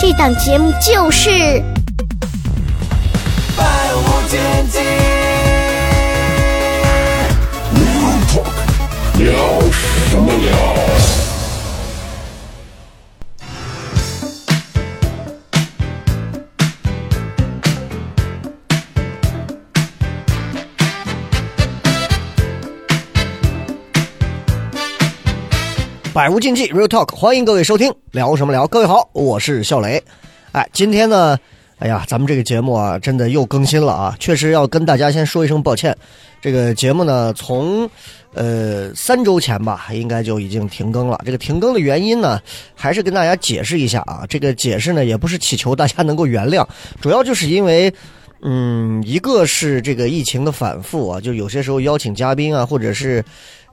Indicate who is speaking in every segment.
Speaker 1: 这档节目就是《
Speaker 2: 百无禁忌。
Speaker 3: 聊什么聊？
Speaker 4: 百无禁忌，Real Talk，欢迎各位收听，聊什么聊？各位好，我是笑雷。哎，今天呢，哎呀，咱们这个节目啊，真的又更新了啊，确实要跟大家先说一声抱歉。这个节目呢，从呃三周前吧，应该就已经停更了。这个停更的原因呢，还是跟大家解释一下啊。这个解释呢，也不是祈求大家能够原谅，主要就是因为。嗯，一个是这个疫情的反复啊，就有些时候邀请嘉宾啊，或者是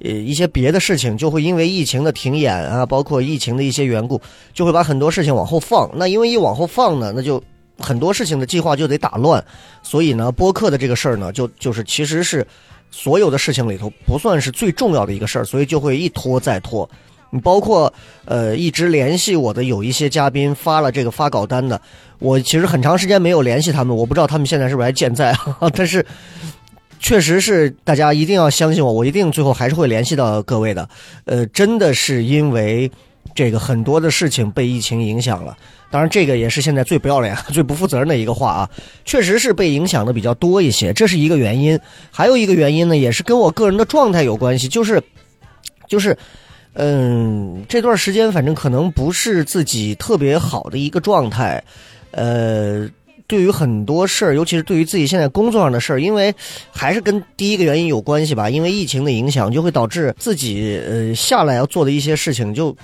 Speaker 4: 呃一些别的事情，就会因为疫情的停演啊，包括疫情的一些缘故，就会把很多事情往后放。那因为一往后放呢，那就很多事情的计划就得打乱。所以呢，播客的这个事儿呢，就就是其实是所有的事情里头不算是最重要的一个事儿，所以就会一拖再拖。你包括呃一直联系我的有一些嘉宾发了这个发稿单的，我其实很长时间没有联系他们，我不知道他们现在是不是还健在，但是确实是大家一定要相信我，我一定最后还是会联系到各位的。呃，真的是因为这个很多的事情被疫情影响了，当然这个也是现在最不要脸、最不负责任的一个话啊，确实是被影响的比较多一些，这是一个原因。还有一个原因呢，也是跟我个人的状态有关系，就是就是。嗯，这段时间反正可能不是自己特别好的一个状态，呃，对于很多事儿，尤其是对于自己现在工作上的事儿，因为还是跟第一个原因有关系吧，因为疫情的影响，就会导致自己呃下来要做的一些事情就，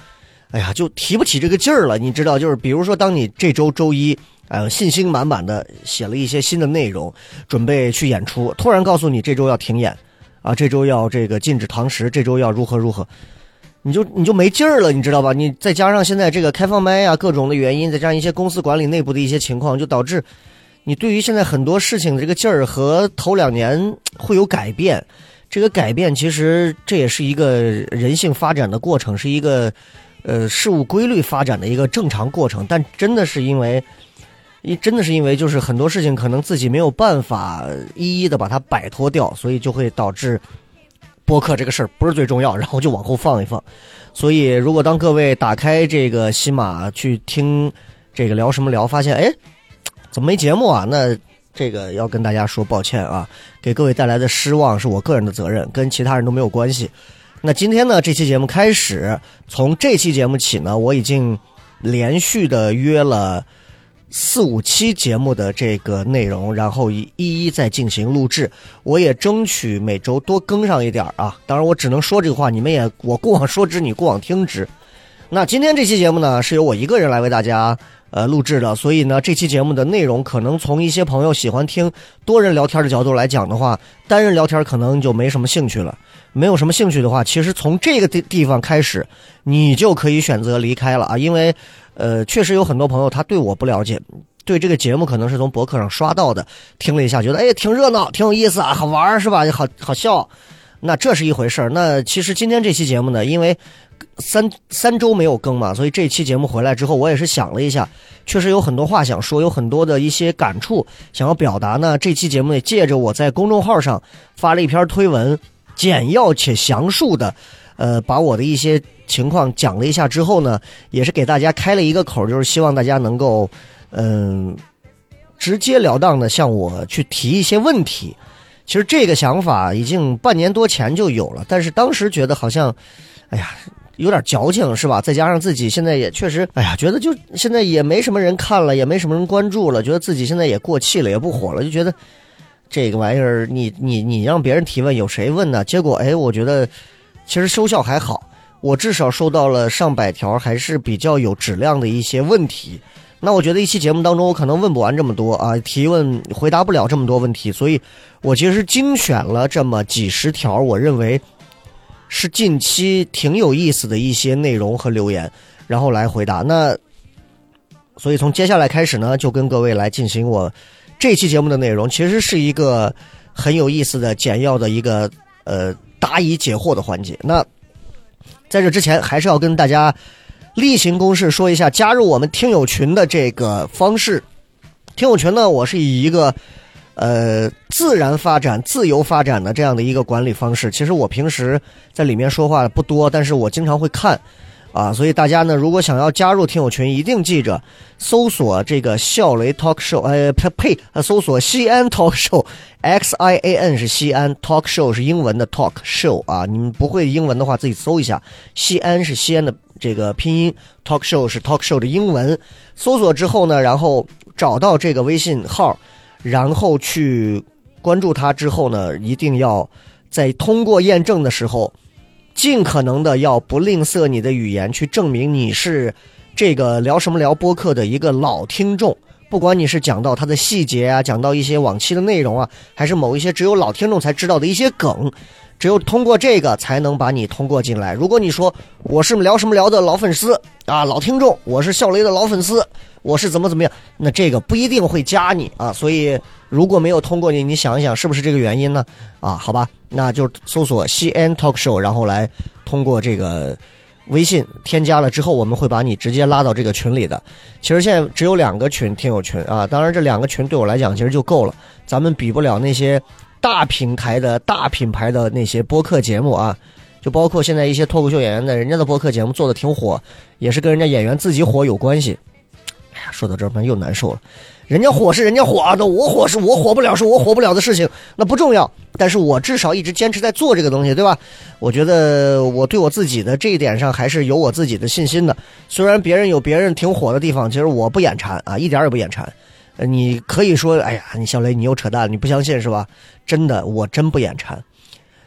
Speaker 4: 哎呀，就提不起这个劲儿了。你知道，就是比如说，当你这周周一，呃，信心满满的写了一些新的内容，准备去演出，突然告诉你这周要停演，啊，这周要这个禁止堂食，这周要如何如何。你就你就没劲儿了，你知道吧？你再加上现在这个开放麦呀，各种的原因，再加上一些公司管理内部的一些情况，就导致你对于现在很多事情的这个劲儿和头两年会有改变。这个改变其实这也是一个人性发展的过程，是一个呃事物规律发展的一个正常过程。但真的是因为，一真的是因为就是很多事情可能自己没有办法一一的把它摆脱掉，所以就会导致。播客这个事儿不是最重要，然后就往后放一放。所以，如果当各位打开这个喜马去听这个聊什么聊，发现哎，怎么没节目啊？那这个要跟大家说抱歉啊，给各位带来的失望是我个人的责任，跟其他人都没有关系。那今天呢，这期节目开始，从这期节目起呢，我已经连续的约了。四五期节目的这个内容，然后一一一再进行录制。我也争取每周多更上一点啊。当然，我只能说这个话，你们也我过往说之，你过往听之。那今天这期节目呢，是由我一个人来为大家呃录制的，所以呢，这期节目的内容可能从一些朋友喜欢听多人聊天的角度来讲的话，单人聊天可能就没什么兴趣了。没有什么兴趣的话，其实从这个地地方开始，你就可以选择离开了啊，因为。呃，确实有很多朋友他对我不了解，对这个节目可能是从博客上刷到的，听了一下觉得哎挺热闹，挺有意思啊，好玩是吧？好好笑，那这是一回事儿。那其实今天这期节目呢，因为三三周没有更嘛，所以这期节目回来之后，我也是想了一下，确实有很多话想说，有很多的一些感触想要表达呢。这期节目也借着我在公众号上发了一篇推文，简要且详述的。呃，把我的一些情况讲了一下之后呢，也是给大家开了一个口，就是希望大家能够，嗯，直截了当的向我去提一些问题。其实这个想法已经半年多前就有了，但是当时觉得好像，哎呀，有点矫情，是吧？再加上自己现在也确实，哎呀，觉得就现在也没什么人看了，也没什么人关注了，觉得自己现在也过气了，也不火了，就觉得这个玩意儿，你你你让别人提问，有谁问呢？结果，哎，我觉得。其实收效还好，我至少收到了上百条还是比较有质量的一些问题。那我觉得一期节目当中，我可能问不完这么多啊，提问回答不了这么多问题，所以我其实精选了这么几十条，我认为是近期挺有意思的一些内容和留言，然后来回答。那所以从接下来开始呢，就跟各位来进行我这期节目的内容，其实是一个很有意思的、简要的一个呃答疑解惑的环节。那在这之前，还是要跟大家例行公事说一下加入我们听友群的这个方式。听友群呢，我是以一个呃自然发展、自由发展的这样的一个管理方式。其实我平时在里面说话不多，但是我经常会看啊，所以大家呢，如果想要加入听友群，一定记着搜索这个笑雷 talk show，呃呸呸，呃搜索西安 talk show，X I A N 是西安，talk show 是英文的 talk show 啊，你们不会英文的话自己搜一下，西安是西安的这个拼音，talk show 是 talk show 的英文，搜索之后呢，然后找到这个微信号，然后去关注它之后呢，一定要在通过验证的时候。尽可能的要不吝啬你的语言，去证明你是这个聊什么聊播客的一个老听众。不管你是讲到它的细节啊，讲到一些往期的内容啊，还是某一些只有老听众才知道的一些梗，只有通过这个才能把你通过进来。如果你说我是聊什么聊的老粉丝啊，老听众，我是笑雷的老粉丝，我是怎么怎么样，那这个不一定会加你啊。所以如果没有通过你，你想一想是不是这个原因呢？啊，好吧，那就搜索西安 Talk Show，然后来通过这个微信添加了之后，我们会把你直接拉到这个群里的。其实现在只有两个群，听友群啊，当然这两个群对我来讲其实就够了，咱们比不了那些大平台的大品牌的那些播客节目啊。就包括现在一些脱口秀演员的，人家的播客节目做的挺火，也是跟人家演员自己火有关系。哎呀，说到这儿，又难受了。人家火是人家火啊，那我火是我火不了，是我火不了的事情，那不重要。但是我至少一直坚持在做这个东西，对吧？我觉得我对我自己的这一点上还是有我自己的信心的。虽然别人有别人挺火的地方，其实我不眼馋啊，一点也不眼馋。你可以说，哎呀，你小雷你又扯淡，你不相信是吧？真的，我真不眼馋。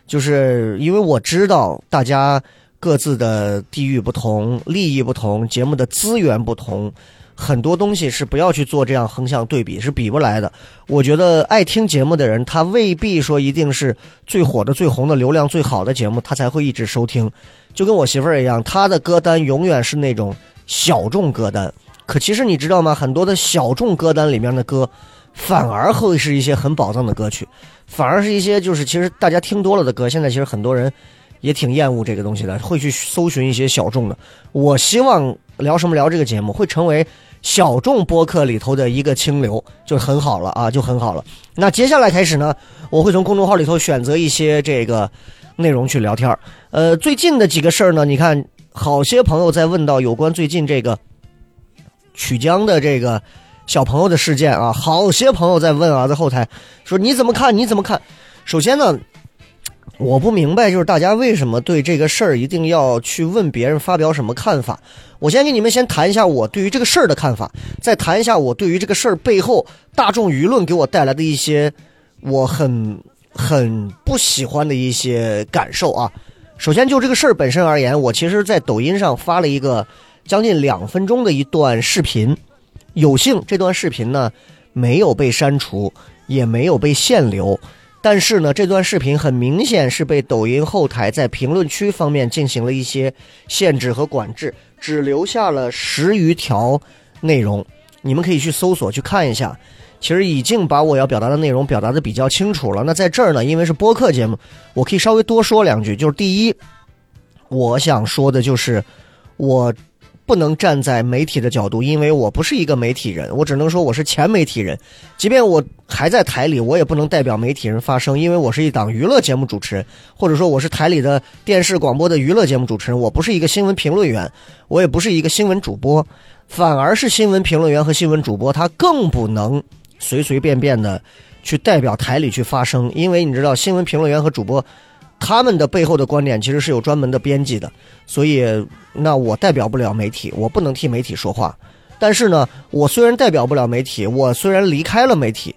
Speaker 4: 就是因为我知道大家各自的地域不同、利益不同、节目的资源不同，很多东西是不要去做这样横向对比，是比不来的。我觉得爱听节目的人，他未必说一定是最火的、最红的、流量最好的节目，他才会一直收听。就跟我媳妇儿一样，她的歌单永远是那种小众歌单。可其实你知道吗？很多的小众歌单里面的歌，反而会是一些很宝藏的歌曲。反而是一些就是其实大家听多了的歌，现在其实很多人也挺厌恶这个东西的，会去搜寻一些小众的。我希望聊什么聊这个节目会成为小众播客里头的一个清流，就很好了啊，就很好了。那接下来开始呢，我会从公众号里头选择一些这个内容去聊天儿。呃，最近的几个事儿呢，你看，好些朋友在问到有关最近这个曲江的这个。小朋友的事件啊，好些朋友在问啊，在后台说你怎么看？你怎么看？首先呢，我不明白，就是大家为什么对这个事儿一定要去问别人发表什么看法？我先给你们先谈一下我对于这个事儿的看法，再谈一下我对于这个事儿背后大众舆论给我带来的一些我很 很不喜欢的一些感受啊。首先就这个事儿本身而言，我其实在抖音上发了一个将近两分钟的一段视频。有幸这段视频呢没有被删除，也没有被限流，但是呢，这段视频很明显是被抖音后台在评论区方面进行了一些限制和管制，只留下了十余条内容。你们可以去搜索去看一下，其实已经把我要表达的内容表达的比较清楚了。那在这儿呢，因为是播客节目，我可以稍微多说两句。就是第一，我想说的就是我。不能站在媒体的角度，因为我不是一个媒体人，我只能说我是前媒体人。即便我还在台里，我也不能代表媒体人发声，因为我是一档娱乐节目主持人，或者说我是台里的电视广播的娱乐节目主持人，我不是一个新闻评论员，我也不是一个新闻主播，反而是新闻评论员和新闻主播，他更不能随随便便的去代表台里去发声，因为你知道，新闻评论员和主播。他们的背后的观点其实是有专门的编辑的，所以那我代表不了媒体，我不能替媒体说话。但是呢，我虽然代表不了媒体，我虽然离开了媒体，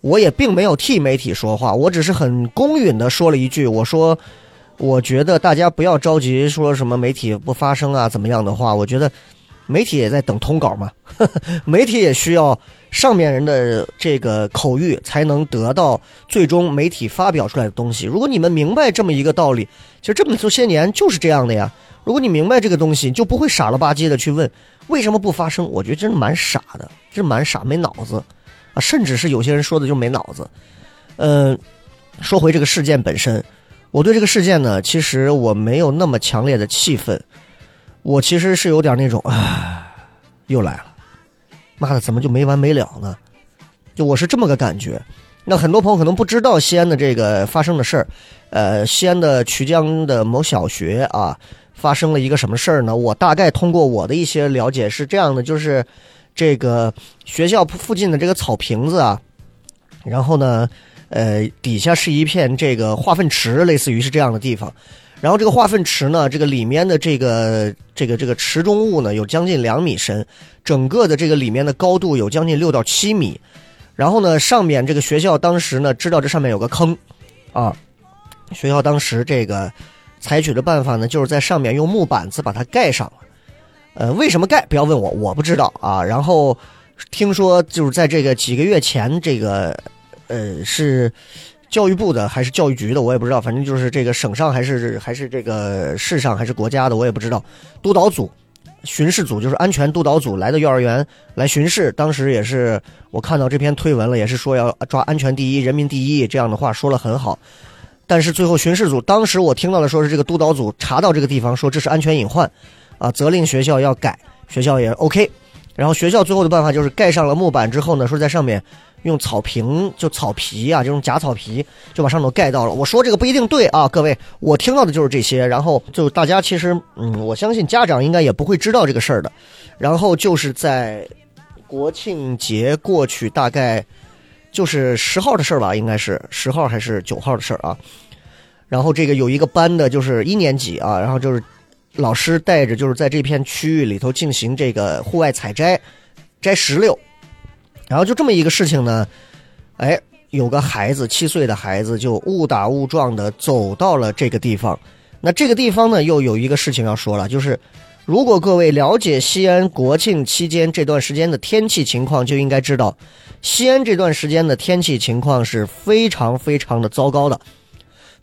Speaker 4: 我也并没有替媒体说话，我只是很公允的说了一句，我说，我觉得大家不要着急说什么媒体不发声啊怎么样的话，我觉得媒体也在等通稿嘛，媒体也需要上面人的这个口谕才能得到最终媒体发表出来的东西。如果你们明白这么一个道理，其实这么多些年就是这样的呀。如果你明白这个东西，就不会傻了吧唧的去问为什么不发生。我觉得真的蛮傻的，真蛮傻，没脑子啊！甚至是有些人说的就没脑子。嗯，说回这个事件本身，我对这个事件呢，其实我没有那么强烈的气愤，我其实是有点那种啊，又来了，妈的，怎么就没完没了呢？就我是这么个感觉。那很多朋友可能不知道西安的这个发生的事儿，呃，西安的曲江的某小学啊。发生了一个什么事儿呢？我大概通过我的一些了解是这样的，就是这个学校附近的这个草坪子啊，然后呢，呃，底下是一片这个化粪池，类似于是这样的地方。然后这个化粪池呢，这个里面的这个这个这个池中物呢，有将近两米深，整个的这个里面的高度有将近六到七米。然后呢，上面这个学校当时呢知道这上面有个坑，啊，学校当时这个。采取的办法呢，就是在上面用木板子把它盖上了。呃，为什么盖？不要问我，我不知道啊。然后听说就是在这个几个月前，这个呃是教育部的还是教育局的，我也不知道。反正就是这个省上还是还是这个市上还是国家的，我也不知道。督导组、巡视组就是安全督导组来的幼儿园来巡视，当时也是我看到这篇推文了，也是说要抓安全第一、人民第一这样的话说了很好。但是最后巡视组当时我听到的说是这个督导组查到这个地方说这是安全隐患，啊，责令学校要改，学校也 OK，然后学校最后的办法就是盖上了木板之后呢，说在上面用草坪就草皮啊这种假草皮就把上头盖到了。我说这个不一定对啊，各位，我听到的就是这些。然后就大家其实嗯，我相信家长应该也不会知道这个事儿的。然后就是在国庆节过去大概。就是十号的事儿吧，应该是十号还是九号的事儿啊。然后这个有一个班的，就是一年级啊，然后就是老师带着，就是在这片区域里头进行这个户外采摘，摘石榴。然后就这么一个事情呢，哎，有个孩子七岁的孩子就误打误撞的走到了这个地方。那这个地方呢，又有一个事情要说了，就是如果各位了解西安国庆期间这段时间的天气情况，就应该知道。西安这段时间的天气情况是非常非常的糟糕的，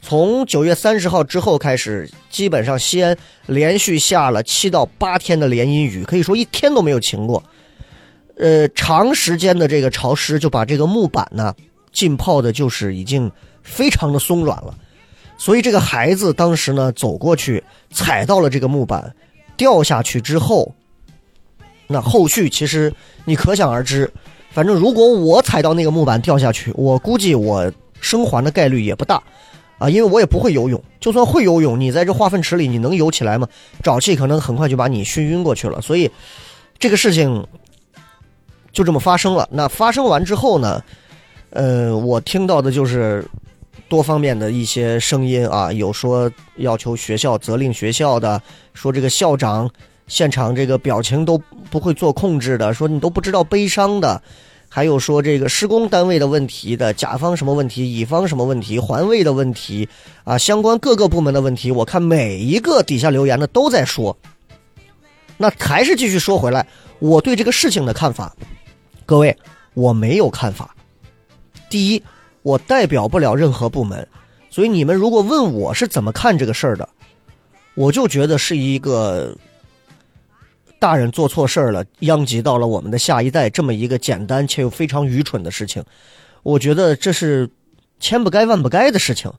Speaker 4: 从九月三十号之后开始，基本上西安连续下了七到八天的连阴雨，可以说一天都没有晴过。呃，长时间的这个潮湿就把这个木板呢浸泡的，就是已经非常的松软了。所以这个孩子当时呢走过去踩到了这个木板，掉下去之后，那后续其实你可想而知。反正如果我踩到那个木板掉下去，我估计我生还的概率也不大，啊，因为我也不会游泳。就算会游泳，你在这化粪池里，你能游起来吗？沼气可能很快就把你熏晕过去了。所以，这个事情就这么发生了。那发生完之后呢？呃，我听到的就是多方面的一些声音啊，有说要求学校责令学校的，说这个校长现场这个表情都不会做控制的，说你都不知道悲伤的。还有说这个施工单位的问题的，甲方什么问题，乙方什么问题，环卫的问题，啊，相关各个部门的问题，我看每一个底下留言的都在说。那还是继续说回来，我对这个事情的看法，各位，我没有看法。第一，我代表不了任何部门，所以你们如果问我是怎么看这个事儿的，我就觉得是一个。大人做错事儿了，殃及到了我们的下一代，这么一个简单且又非常愚蠢的事情，我觉得这是千不该万不该的事情，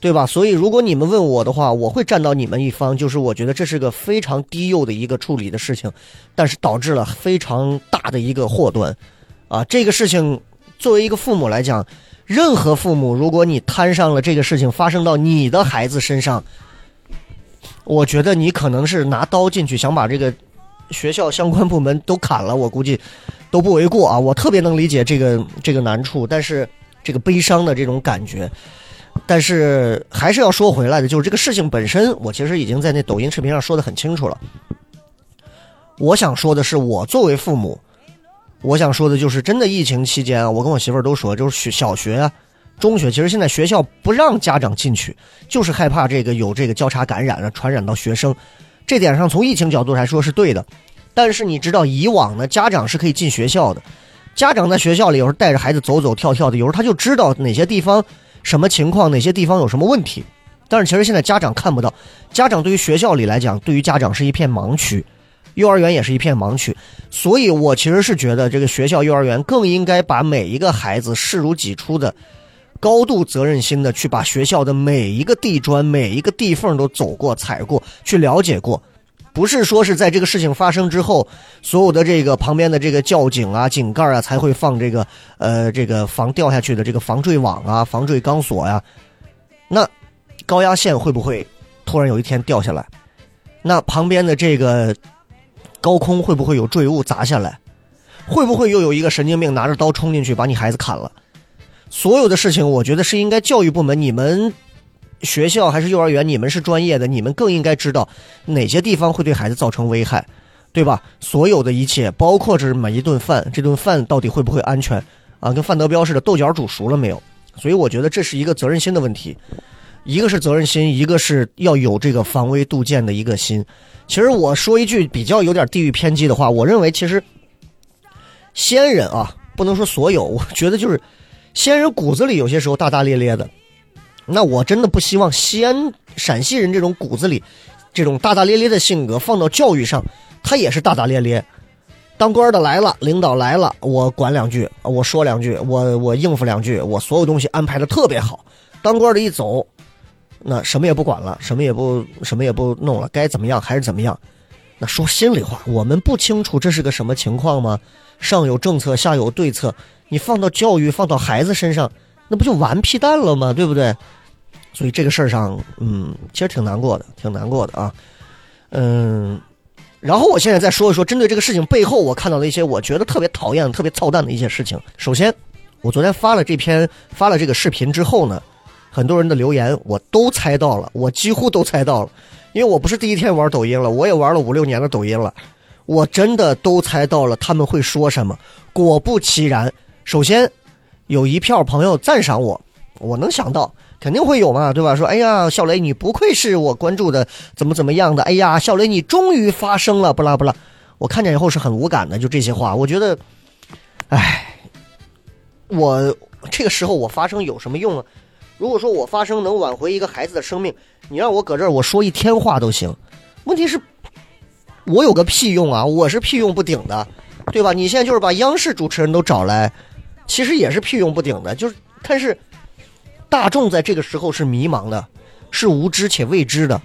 Speaker 4: 对吧？所以如果你们问我的话，我会站到你们一方，就是我觉得这是个非常低幼的一个处理的事情，但是导致了非常大的一个祸端，啊，这个事情作为一个父母来讲，任何父母，如果你摊上了这个事情发生到你的孩子身上，我觉得你可能是拿刀进去想把这个。学校相关部门都砍了，我估计都不为过啊！我特别能理解这个这个难处，但是这个悲伤的这种感觉，但是还是要说回来的，就是这个事情本身，我其实已经在那抖音视频上说的很清楚了。我想说的是，我作为父母，我想说的就是，真的疫情期间啊，我跟我媳妇儿都说，就是学小学啊、中学，其实现在学校不让家长进去，就是害怕这个有这个交叉感染啊，传染到学生。这点上，从疫情角度来说是对的，但是你知道，以往呢，家长是可以进学校的，家长在学校里有时候带着孩子走走跳跳的，有时候他就知道哪些地方什么情况，哪些地方有什么问题。但是其实现在家长看不到，家长对于学校里来讲，对于家长是一片盲区，幼儿园也是一片盲区。所以我其实是觉得，这个学校、幼儿园更应该把每一个孩子视如己出的。高度责任心的去把学校的每一个地砖、每一个地缝都走过、踩过去了解过，不是说是在这个事情发生之后，所有的这个旁边的这个窖井啊、井盖啊才会放这个呃这个防掉下去的这个防坠网啊、防坠钢索呀。那高压线会不会突然有一天掉下来？那旁边的这个高空会不会有坠物砸下来？会不会又有一个神经病拿着刀冲进去把你孩子砍了？所有的事情，我觉得是应该教育部门，你们学校还是幼儿园，你们是专业的，你们更应该知道哪些地方会对孩子造成危害，对吧？所有的一切，包括这每一顿饭，这顿饭到底会不会安全啊？跟范德彪似的，豆角煮熟了没有？所以我觉得这是一个责任心的问题，一个是责任心，一个是要有这个防微杜渐的一个心。其实我说一句比较有点地域偏激的话，我认为其实先人啊，不能说所有，我觉得就是。先人骨子里有些时候大大咧咧的，那我真的不希望西安陕西人这种骨子里这种大大咧咧的性格放到教育上，他也是大大咧咧。当官的来了，领导来了，我管两句，我说两句，我我应付两句，我所有东西安排的特别好。当官的一走，那什么也不管了，什么也不什么也不弄了，该怎么样还是怎么样。那说心里话，我们不清楚这是个什么情况吗？上有政策，下有对策。你放到教育，放到孩子身上，那不就完屁蛋了吗？对不对？所以这个事儿上，嗯，其实挺难过的，挺难过的啊。嗯，然后我现在再说一说，针对这个事情背后，我看到的一些我觉得特别讨厌、特别操蛋的一些事情。首先，我昨天发了这篇、发了这个视频之后呢，很多人的留言我都猜到了，我几乎都猜到了，因为我不是第一天玩抖音了，我也玩了五六年的抖音了，我真的都猜到了他们会说什么。果不其然。首先，有一票朋友赞赏我，我能想到肯定会有嘛，对吧？说，哎呀，小雷，你不愧是我关注的，怎么怎么样的？哎呀，小雷，你终于发声了，不啦不啦。我看见以后是很无感的，就这些话，我觉得，哎，我这个时候我发声有什么用啊？如果说我发声能挽回一个孩子的生命，你让我搁这儿我说一天话都行。问题是，我有个屁用啊？我是屁用不顶的，对吧？你现在就是把央视主持人都找来。其实也是屁用不顶的，就是，但是大众在这个时候是迷茫的，是无知且未知的。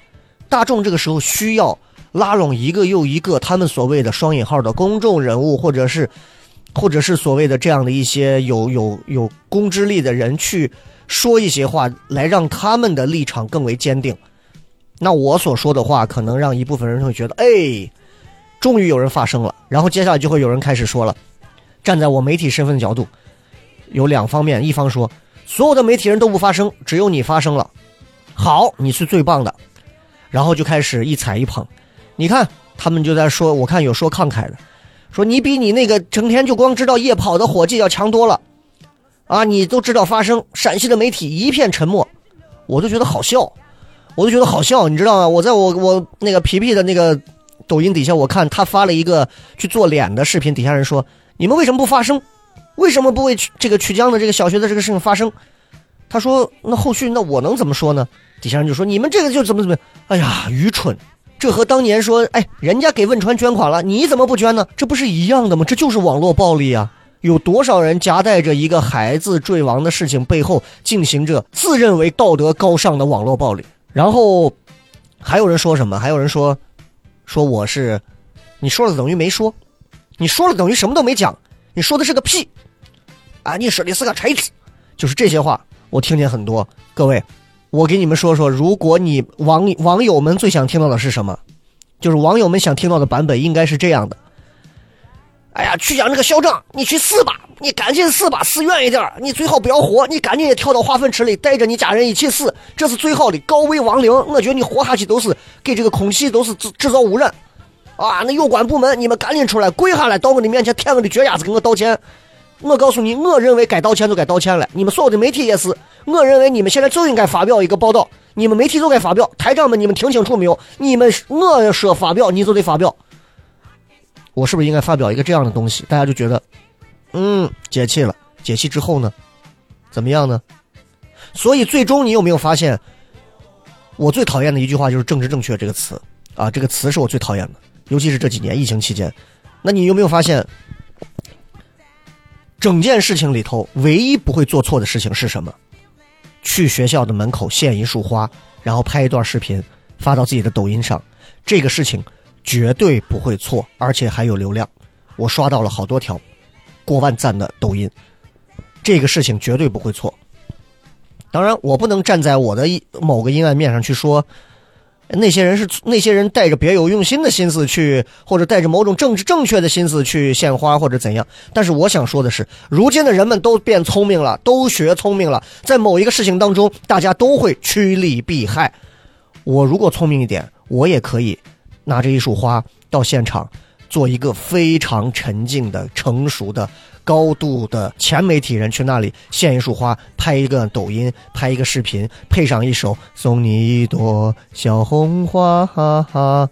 Speaker 4: 大众这个时候需要拉拢一个又一个他们所谓的双引号的公众人物，或者是，或者是所谓的这样的一些有有有公知力的人去说一些话，来让他们的立场更为坚定。那我所说的话，可能让一部分人会觉得，哎，终于有人发声了。然后接下来就会有人开始说了，站在我媒体身份的角度。有两方面，一方说所有的媒体人都不发声，只有你发声了，好，你是最棒的，然后就开始一踩一捧，你看他们就在说，我看有说慷慨的，说你比你那个成天就光知道夜跑的伙计要强多了，啊，你都知道发声，陕西的媒体一片沉默，我都觉得好笑，我都觉得好笑，你知道吗？我在我我那个皮皮的那个抖音底下，我看他发了一个去做脸的视频，底下人说你们为什么不发声？为什么不为曲这个曲江的这个小学的这个事情发生？他说：“那后续那我能怎么说呢？”底下人就说：“你们这个就怎么怎么？哎呀，愚蠢！这和当年说，哎，人家给汶川捐款了，你怎么不捐呢？这不是一样的吗？这就是网络暴力啊！有多少人夹带着一个孩子坠亡的事情背后进行着自认为道德高尚的网络暴力？然后还有人说什么？还有人说说我是你说了等于没说，你说了等于什么都没讲，你说的是个屁！”啊！你说的是个锤子，就是这些话，我听见很多。各位，我给你们说说，如果你网网友们最想听到的是什么，就是网友们想听到的版本应该是这样的。哎呀，曲江这个校长，你去死吧！你赶紧死吧，死远一点你最好不要活，你赶紧也跳到化粪池里，带着你家人一起死，这是最好的，高危亡灵。我觉得你活下去都是给这个空气都是制制造污染。啊，那有关部门，你们赶紧出来，跪下来到我的面前舔我的脚丫子，给我道歉。我告诉你，我认为该道歉就该道歉了。你们所有的媒体也是，我认为你们现在就应该发表一个报道。你们媒体就该发表，台长们，你们听清楚没有？你们我说发表，你就得发表。我是不是应该发表一个这样的东西？大家就觉得，嗯，解气了。解气之后呢，怎么样呢？所以最终你有没有发现，我最讨厌的一句话就是“政治正确”这个词啊，这个词是我最讨厌的，尤其是这几年疫情期间。那你有没有发现，整件事情里头唯一不会做错的事情是什么？去学校的门口献一束花，然后拍一段视频发到自己的抖音上，这个事情绝对不会错，而且还有流量。我刷到了好多条过万赞的抖音，这个事情绝对不会错。当然，我不能站在我的某个阴暗面上去说，那些人是那些人带着别有用心的心思去，或者带着某种政治正确的心思去献花或者怎样。但是我想说的是，如今的人们都变聪明了，都学聪明了，在某一个事情当中，大家都会趋利避害。我如果聪明一点，我也可以拿着一束花到现场，做一个非常沉静的、成熟的。高度的前媒体人去那里献一束花，拍一个抖音，拍一个视频，配上一首《送你一朵小红花》，哈哈，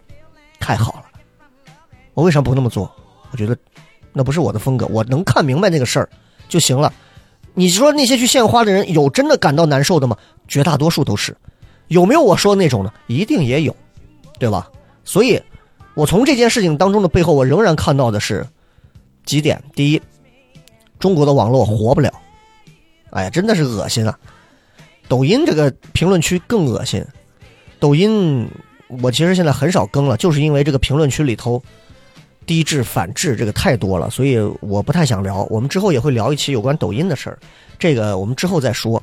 Speaker 4: 太好了！我为啥不那么做？我觉得那不是我的风格，我能看明白那个事儿就行了。你说那些去献花的人有真的感到难受的吗？绝大多数都是。有没有我说的那种呢？一定也有，对吧？所以，我从这件事情当中的背后，我仍然看到的是几点：第一。中国的网络活不了，哎呀，真的是恶心啊！抖音这个评论区更恶心。抖音我其实现在很少更了，就是因为这个评论区里头低质反质这个太多了，所以我不太想聊。我们之后也会聊一期有关抖音的事儿，这个我们之后再说。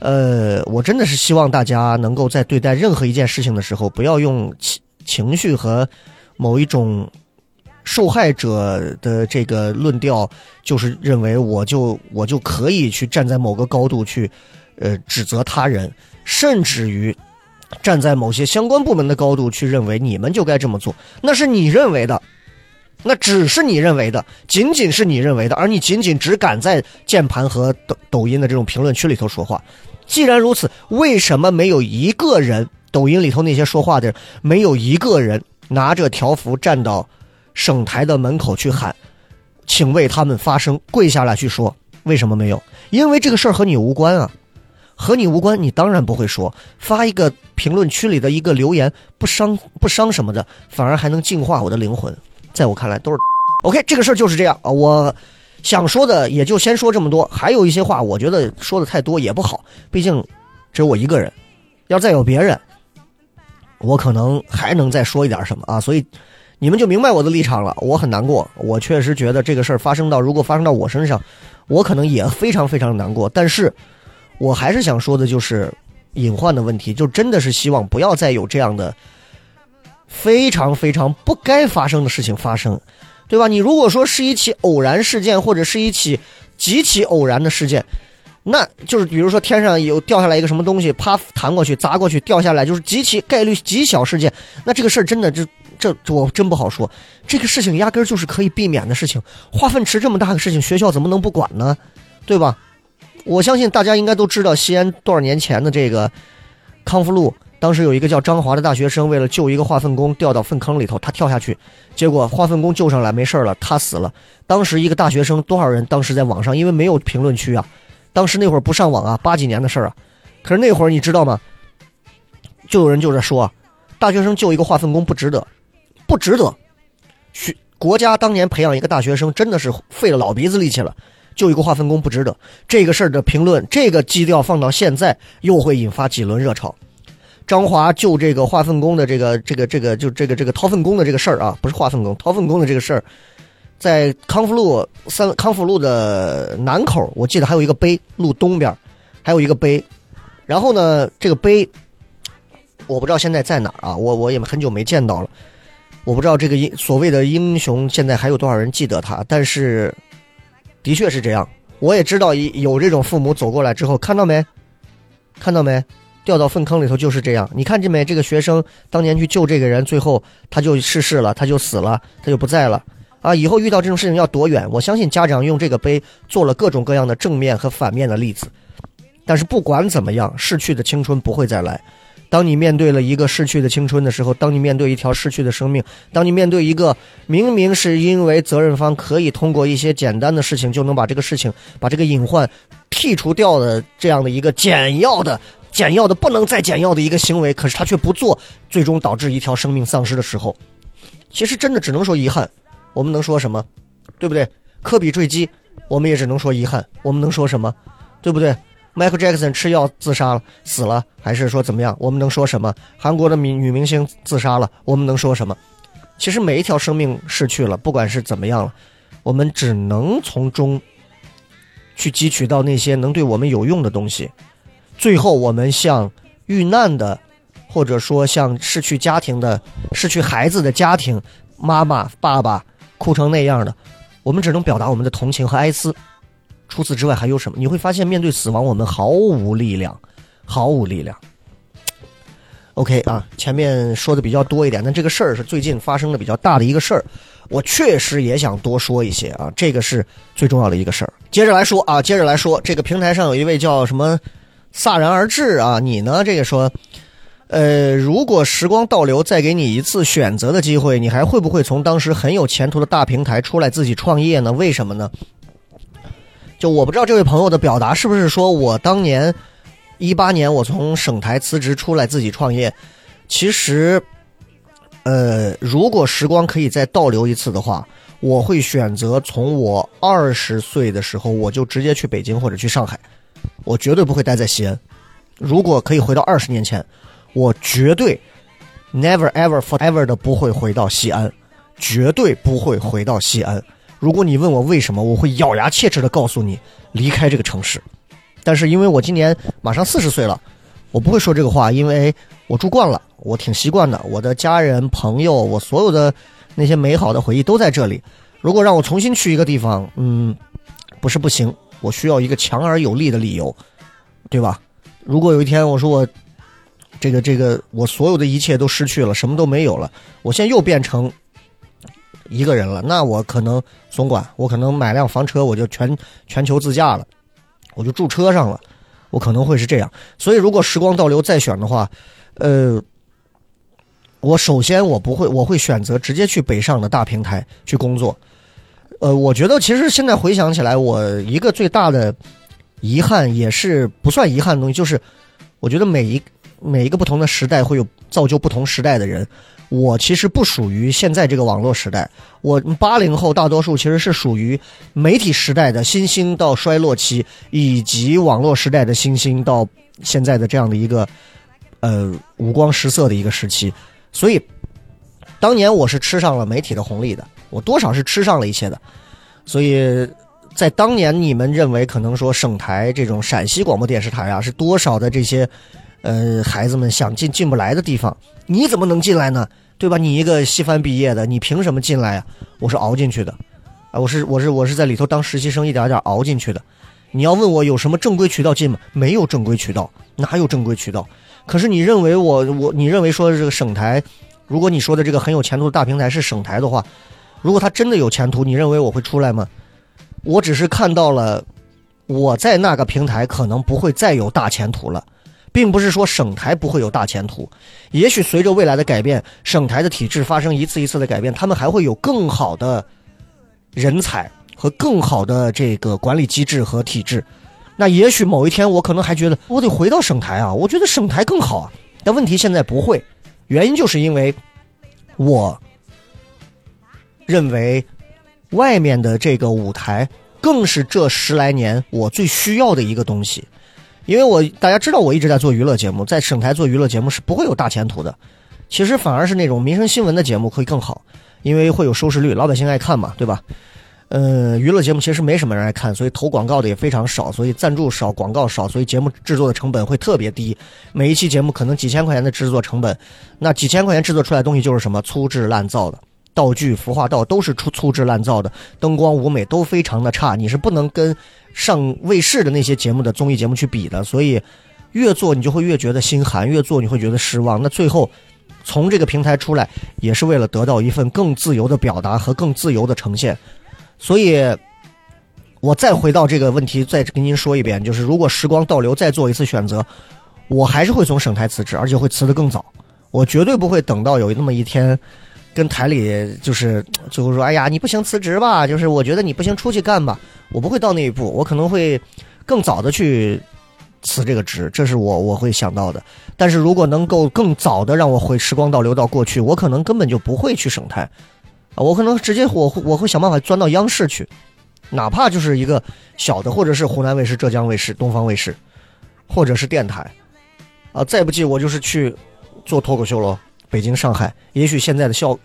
Speaker 4: 呃，我真的是希望大家能够在对待任何一件事情的时候，不要用情情绪和某一种。受害者的这个论调就是认为我就我就可以去站在某个高度去，呃指责他人，甚至于站在某些相关部门的高度去认为你们就该这么做，那是你认为的，那只是你认为的，仅仅是你认为的，而你仅仅只敢在键盘和抖抖音的这种评论区里头说话。既然如此，为什么没有一个人抖音里头那些说话的没有一个人拿着条幅站到？省台的门口去喊，请为他们发声，跪下来去说，为什么没有？因为这个事儿和你无关啊，和你无关，你当然不会说。发一个评论区里的一个留言，不伤 不伤什么的，反而还能净化我的灵魂。在我看来，都是 OK。这个事儿就是这样啊。我想说的也就先说这么多，还有一些话，我觉得说的太多也不好，毕竟只有我一个人。要再有别人，我可能还能再说一点什么啊。所以。你们就明白我的立场了。我很难过，我确实觉得这个事儿发生到，如果发生到我身上，我可能也非常非常难过。但是，我还是想说的，就是隐患的问题，就真的是希望不要再有这样的非常非常不该发生的事情发生，对吧？你如果说是一起偶然事件，或者是一起极其偶然的事件，那就是比如说天上有掉下来一个什么东西，啪弹过去砸过去掉下来，就是极其概率极小事件，那这个事儿真的就。这我真不好说，这个事情压根儿就是可以避免的事情。化粪池这么大个事情，学校怎么能不管呢？对吧？我相信大家应该都知道，西安多少年前的这个康复路，当时有一个叫张华的大学生，为了救一个化粪工，掉到粪坑里头，他跳下去，结果化粪工救上来没事了，他死了。当时一个大学生，多少人当时在网上，因为没有评论区啊，当时那会儿不上网啊，八几年的事儿啊。可是那会儿你知道吗？就有人就在说，大学生救一个化粪工不值得。不值得，学国家当年培养一个大学生真的是费了老鼻子力气了，就一个化粪工不值得。这个事儿的评论，这个基调放到现在又会引发几轮热潮。张华就这个化粪工的这个这个这个就这个这个掏粪工的这个事儿啊，不是化粪工，掏粪工的这个事儿，在康复路三康复路的南口，我记得还有一个碑，路东边还有一个碑。然后呢，这个碑我不知道现在在哪儿啊，我我也很久没见到了。我不知道这个英所谓的英雄现在还有多少人记得他，但是的确是这样。我也知道有这种父母走过来之后，看到没？看到没？掉到粪坑里头就是这样。你看见没？这个学生当年去救这个人，最后他就逝世了，他就死了，他就不在了。啊，以后遇到这种事情要躲远。我相信家长用这个碑做了各种各样的正面和反面的例子。但是不管怎么样，逝去的青春不会再来。当你面对了一个逝去的青春的时候，当你面对一条逝去的生命，当你面对一个明明是因为责任方可以通过一些简单的事情就能把这个事情、把这个隐患剔除掉的这样的一个简要的、简要的不能再简要的一个行为，可是他却不做，最终导致一条生命丧失的时候，其实真的只能说遗憾。我们能说什么？对不对？科比坠机，我们也只能说遗憾。我们能说什么？对不对？Michael Jackson 吃药自杀了，死了，还是说怎么样？我们能说什么？韩国的女女明星自杀了，我们能说什么？其实每一条生命逝去了，不管是怎么样了，我们只能从中去汲取到那些能对我们有用的东西。最后，我们向遇难的，或者说像失去家庭的、失去孩子的家庭，妈妈、爸爸哭成那样的，我们只能表达我们的同情和哀思。除此之外还有什么？你会发现，面对死亡，我们毫无力量，毫无力量。OK 啊，前面说的比较多一点，但这个事儿是最近发生的比较大的一个事儿，我确实也想多说一些啊，这个是最重要的一个事儿。接着来说啊，接着来说，这个平台上有一位叫什么飒然而至啊，你呢？这个说，呃，如果时光倒流，再给你一次选择的机会，你还会不会从当时很有前途的大平台出来自己创业呢？为什么呢？就我不知道这位朋友的表达是不是说我当年一八年我从省台辞职出来自己创业，其实，呃，如果时光可以再倒流一次的话，我会选择从我二十岁的时候我就直接去北京或者去上海，我绝对不会待在西安。如果可以回到二十年前，我绝对 never ever forever 的不会回到西安，绝对不会回到西安。如果你问我为什么，我会咬牙切齿的告诉你离开这个城市。但是因为我今年马上四十岁了，我不会说这个话，因为我住惯了，我挺习惯的。我的家人、朋友，我所有的那些美好的回忆都在这里。如果让我重新去一个地方，嗯，不是不行，我需要一个强而有力的理由，对吧？如果有一天我说我这个这个我所有的一切都失去了，什么都没有了，我现在又变成。一个人了，那我可能总管，我可能买辆房车，我就全全球自驾了，我就住车上了，我可能会是这样。所以，如果时光倒流再选的话，呃，我首先我不会，我会选择直接去北上的大平台去工作。呃，我觉得其实现在回想起来，我一个最大的遗憾也是不算遗憾的东西，就是我觉得每一每一个不同的时代会有造就不同时代的人。我其实不属于现在这个网络时代，我八零后大多数其实是属于媒体时代的新兴到衰落期，以及网络时代的新兴到现在的这样的一个呃五光十色的一个时期。所以当年我是吃上了媒体的红利的，我多少是吃上了一些的。所以在当年你们认为可能说省台这种陕西广播电视台啊，是多少的这些呃孩子们想进进不来的地方，你怎么能进来呢？对吧？你一个西番毕业的，你凭什么进来呀？我是熬进去的，啊，我是我是我是在里头当实习生，一点点熬进去的。你要问我有什么正规渠道进吗？没有正规渠道，哪有正规渠道？可是你认为我我你认为说这个省台，如果你说的这个很有前途的大平台是省台的话，如果它真的有前途，你认为我会出来吗？我只是看到了我在那个平台可能不会再有大前途了。并不是说省台不会有大前途，也许随着未来的改变，省台的体制发生一次一次的改变，他们还会有更好的人才和更好的这个管理机制和体制。那也许某一天我可能还觉得我得回到省台啊，我觉得省台更好啊。但问题现在不会，原因就是因为我认为外面的这个舞台更是这十来年我最需要的一个东西。因为我大家知道，我一直在做娱乐节目，在省台做娱乐节目是不会有大前途的。其实反而是那种民生新闻的节目会更好，因为会有收视率，老百姓爱看嘛，对吧？呃，娱乐节目其实没什么人爱看，所以投广告的也非常少，所以赞助少，广告少，所以节目制作的成本会特别低。每一期节目可能几千块钱的制作成本，那几千块钱制作出来的东西就是什么粗制滥造的。道具、服化道都是粗粗制滥造的，灯光、舞美都非常的差，你是不能跟上卫视的那些节目的综艺节目去比的。所以，越做你就会越觉得心寒，越做你会觉得失望。那最后，从这个平台出来，也是为了得到一份更自由的表达和更自由的呈现。所以，我再回到这个问题，再跟您说一遍，就是如果时光倒流，再做一次选择，我还是会从省台辞职，而且会辞得更早。我绝对不会等到有那么一天，跟台里就是最后说，哎呀，你不行辞职吧，就是我觉得你不行出去干吧。我不会到那一步，我可能会更早的去辞这个职，这是我我会想到的。但是如果能够更早的让我回时光倒流到过去，我可能根本就不会去省台，我可能直接我会我会想办法钻到央视去，哪怕就是一个小的，或者是湖南卫视、浙江卫视、东方卫视，或者是电台，啊，再不济我就是去做脱口秀喽。北京、上海，也许现在的效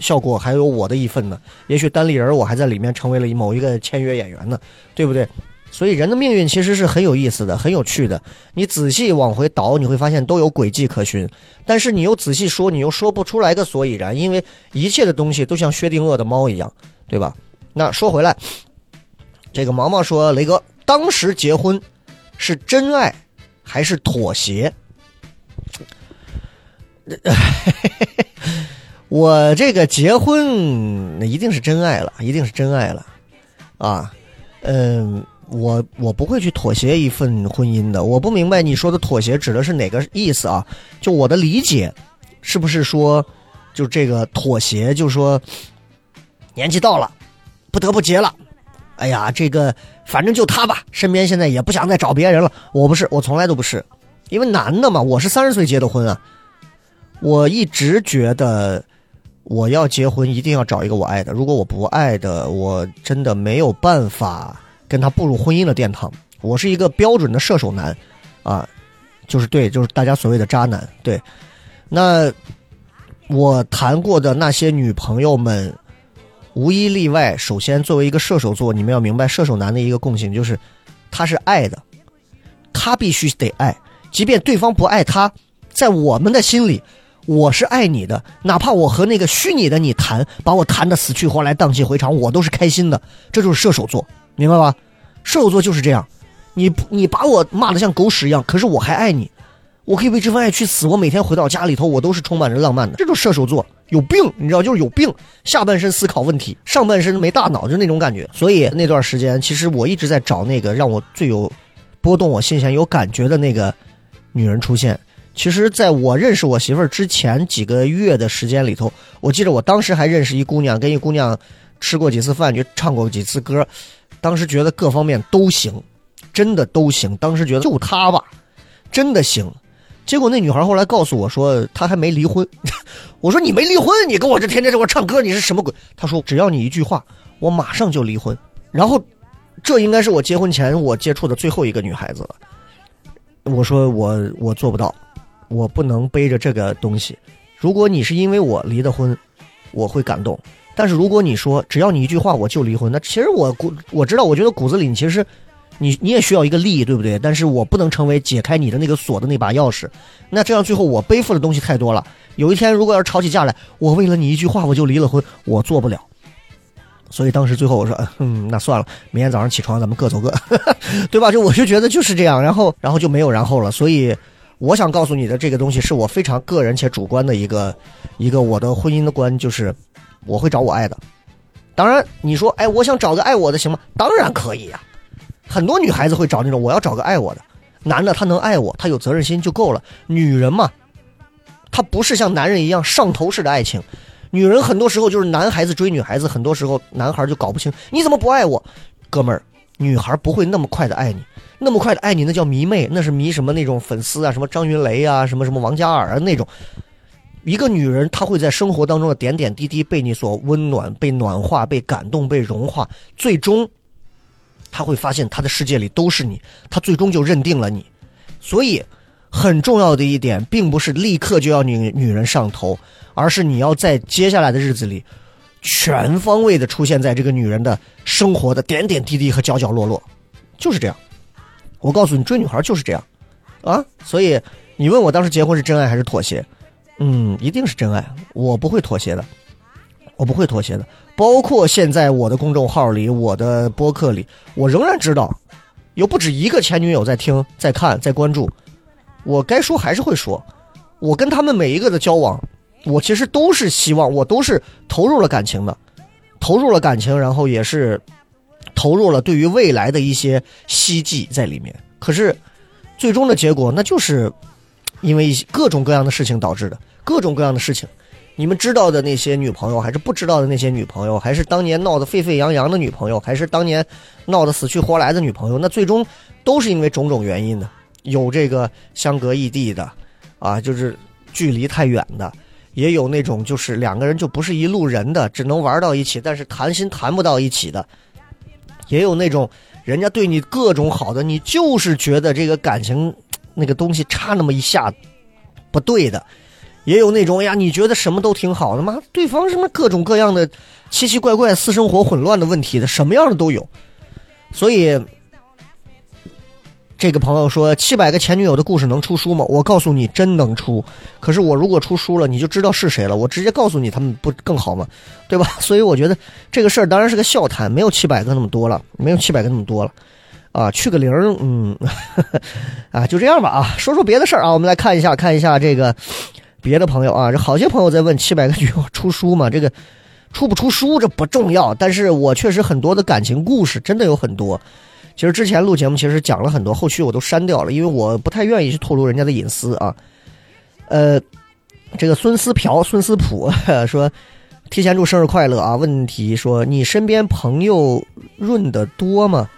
Speaker 4: 效果还有我的一份呢。也许单立人我还在里面成为了某一个签约演员呢，对不对？所以人的命运其实是很有意思的，很有趣的。你仔细往回倒，你会发现都有轨迹可循。但是你又仔细说，你又说不出来个所以然，因为一切的东西都像薛定谔的猫一样，对吧？那说回来，这个毛毛说，雷哥当时结婚是真爱还是妥协？我这个结婚那一定是真爱了，一定是真爱了，啊，嗯，我我不会去妥协一份婚姻的。我不明白你说的妥协指的是哪个意思啊？就我的理解，是不是说，就这个妥协，就说年纪到了，不得不结了。哎呀，这个反正就他吧，身边现在也不想再找别人了。我不是，我从来都不是，因为男的嘛，我是三十岁结的婚啊。我一直觉得，我要结婚一定要找一个我爱的。如果我不爱的，我真的没有办法跟他步入婚姻的殿堂。我是一个标准的射手男，啊，就是对，就是大家所谓的渣男。对，那我谈过的那些女朋友们，无一例外，首先作为一个射手座，你们要明白射手男的一个共性，就是他是爱的，他必须得爱，即便对方不爱他，在我们的心里。我是爱你的，哪怕我和那个虚拟的你谈，把我谈的死去活来、荡气回肠，我都是开心的。这就是射手座，明白吧？射手座就是这样，你你把我骂的像狗屎一样，可是我还爱你，我可以为这份爱去死。我每天回到家里头，我都是充满着浪漫的。这就是射手座有病，你知道，就是有病，下半身思考问题，上半身没大脑，就那种感觉。所以那段时间，其实我一直在找那个让我最有波动我心弦、有感觉的那个女人出现。其实，在我认识我媳妇儿之前几个月的时间里头，我记得我当时还认识一姑娘，跟一姑娘吃过几次饭，就唱过几次歌，当时觉得各方面都行，真的都行。当时觉得就她吧，真的行。结果那女孩后来告诉我说，她还没离婚。我说你没离婚，你跟我这天天这块唱歌，你是什么鬼？她说只要你一句话，我马上就离婚。然后，这应该是我结婚前我接触的最后一个女孩子了。我说我我做不到。我不能背着这个东西。如果你是因为我离的婚，我会感动。但是如果你说只要你一句话我就离婚，那其实我骨我知道，我觉得骨子里你其实你你也需要一个利益，对不对？但是我不能成为解开你的那个锁的那把钥匙。那这样最后我背负的东西太多了。有一天如果要是吵起架来，我为了你一句话我就离了婚，我做不了。所以当时最后我说，嗯，那算了，明天早上起床咱们各走各，对吧？就我就觉得就是这样，然后然后就没有然后了。所以。我想告诉你的这个东西，是我非常个人且主观的一个一个我的婚姻的观，就是我会找我爱的。当然，你说，哎，我想找个爱我的，行吗？当然可以呀。很多女孩子会找那种，我要找个爱我的男的，他能爱我，他有责任心就够了。女人嘛，她不是像男人一样上头式的爱情。女人很多时候就是男孩子追女孩子，很多时候男孩就搞不清你怎么不爱我，哥们儿。女孩不会那么快的爱你，那么快的爱你，那叫迷妹，那是迷什么那种粉丝啊，什么张云雷啊，什么什么王嘉尔啊那种。一个女人，她会在生活当中的点点滴滴被你所温暖、被暖化、被感动、被融化，最终，她会发现她的世界里都是你，她最终就认定了你。所以，很重要的一点，并不是立刻就要女女人上头，而是你要在接下来的日子里。全方位的出现在这个女人的生活的点点滴滴和角角落落，就是这样。我告诉你，追女孩就是这样，啊！所以你问我当时结婚是真爱还是妥协？嗯，一定是真爱，我不会妥协的，我不会妥协的。包括现在我的公众号里，我的播客里，我仍然知道有不止一个前女友在听、在看、在关注。我该说还是会说，我跟他们每一个的交往。我其实都是希望，我都是投入了感情的，投入了感情，然后也是投入了对于未来的一些希冀在里面。可是，最终的结果那就是因为各种各样的事情导致的，各种各样的事情。你们知道的那些女朋友，还是不知道的那些女朋友，还是当年闹得沸沸扬扬的女朋友，还是当年闹得死去活来的女朋友，那最终都是因为种种原因的。有这个相隔异地的，啊，就是距离太远的，也有那种就是两个人就不是一路人的，只能玩到一起，但是谈心谈不到一起的，也有那种人家对你各种好的，你就是觉得这个感情那个东西差那么一下不对的。也有那种哎呀，你觉得什么都挺好的吗？对方什么各种各样的奇奇怪怪、私生活混乱的问题的，什么样的都有。所以，这个朋友说七百个前女友的故事能出书吗？我告诉你，真能出。可是我如果出书了，你就知道是谁了。我直接告诉你，他们不更好吗？对吧？所以我觉得这个事儿当然是个笑谈，没有七百个那么多了，没有七百个那么多了。啊，去个零，嗯，啊，就这样吧。啊，说说别的事儿啊，我们来看一下，看一下这个。别的朋友啊，这好些朋友在问七百个女友出书吗？这个出不出书这不重要，但是我确实很多的感情故事真的有很多。其实之前录节目其实讲了很多，后续我都删掉了，因为我不太愿意去透露人家的隐私啊。呃，这个孙思朴、孙思普说，提前祝生日快乐啊。问题说你身边朋友润的多吗？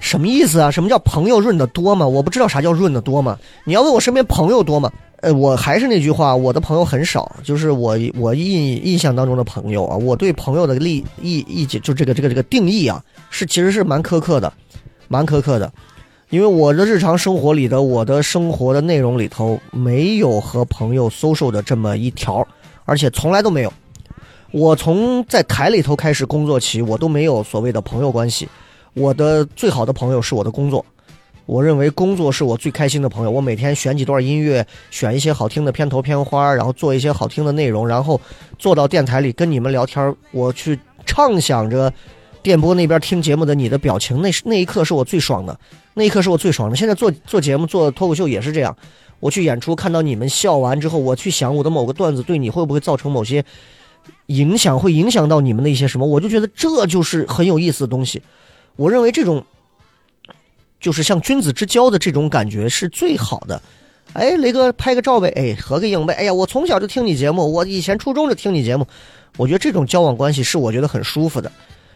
Speaker 4: 什么意思啊？什么叫朋友润的多吗？我不知道啥叫润的多吗？你要问我身边朋友多吗？呃，我还是那句话，我的朋友很少，就是我我印印象当中的朋友啊，我对朋友的立意意见就这个这个这个定义啊，是其实是蛮苛刻的，蛮苛刻的，因为我的日常生活里的我的生活的内容里头没有和朋友 social 的这么一条，而且从来都没有，我从在台里头开始工作起，我都没有所谓的朋友关系，我的最好的朋友是我的工作。我认为工作是我最开心的朋友。我每天选几段音乐，选一些好听的片头片花，然后做一些好听的内容，然后坐到电台里跟你们聊天。我去畅想着电波那边听节目的你的表情，那是那一刻是我最爽的，那一刻是我最爽的。现在做做节目做脱口秀也是这样。我去演出看到你们笑完之后，我去想我的某个段子对你会不会造成某些影响，会影响到你们的一些什么，我就觉得这就是很有意思的东西。我认为这种。就是像君子之交的这种感觉是最好的，哎，雷哥拍个照呗，哎，合个影呗，哎呀，我从小就听你节目，我以前初中就听你节目，我觉得这种交往关系是我觉得很舒服的，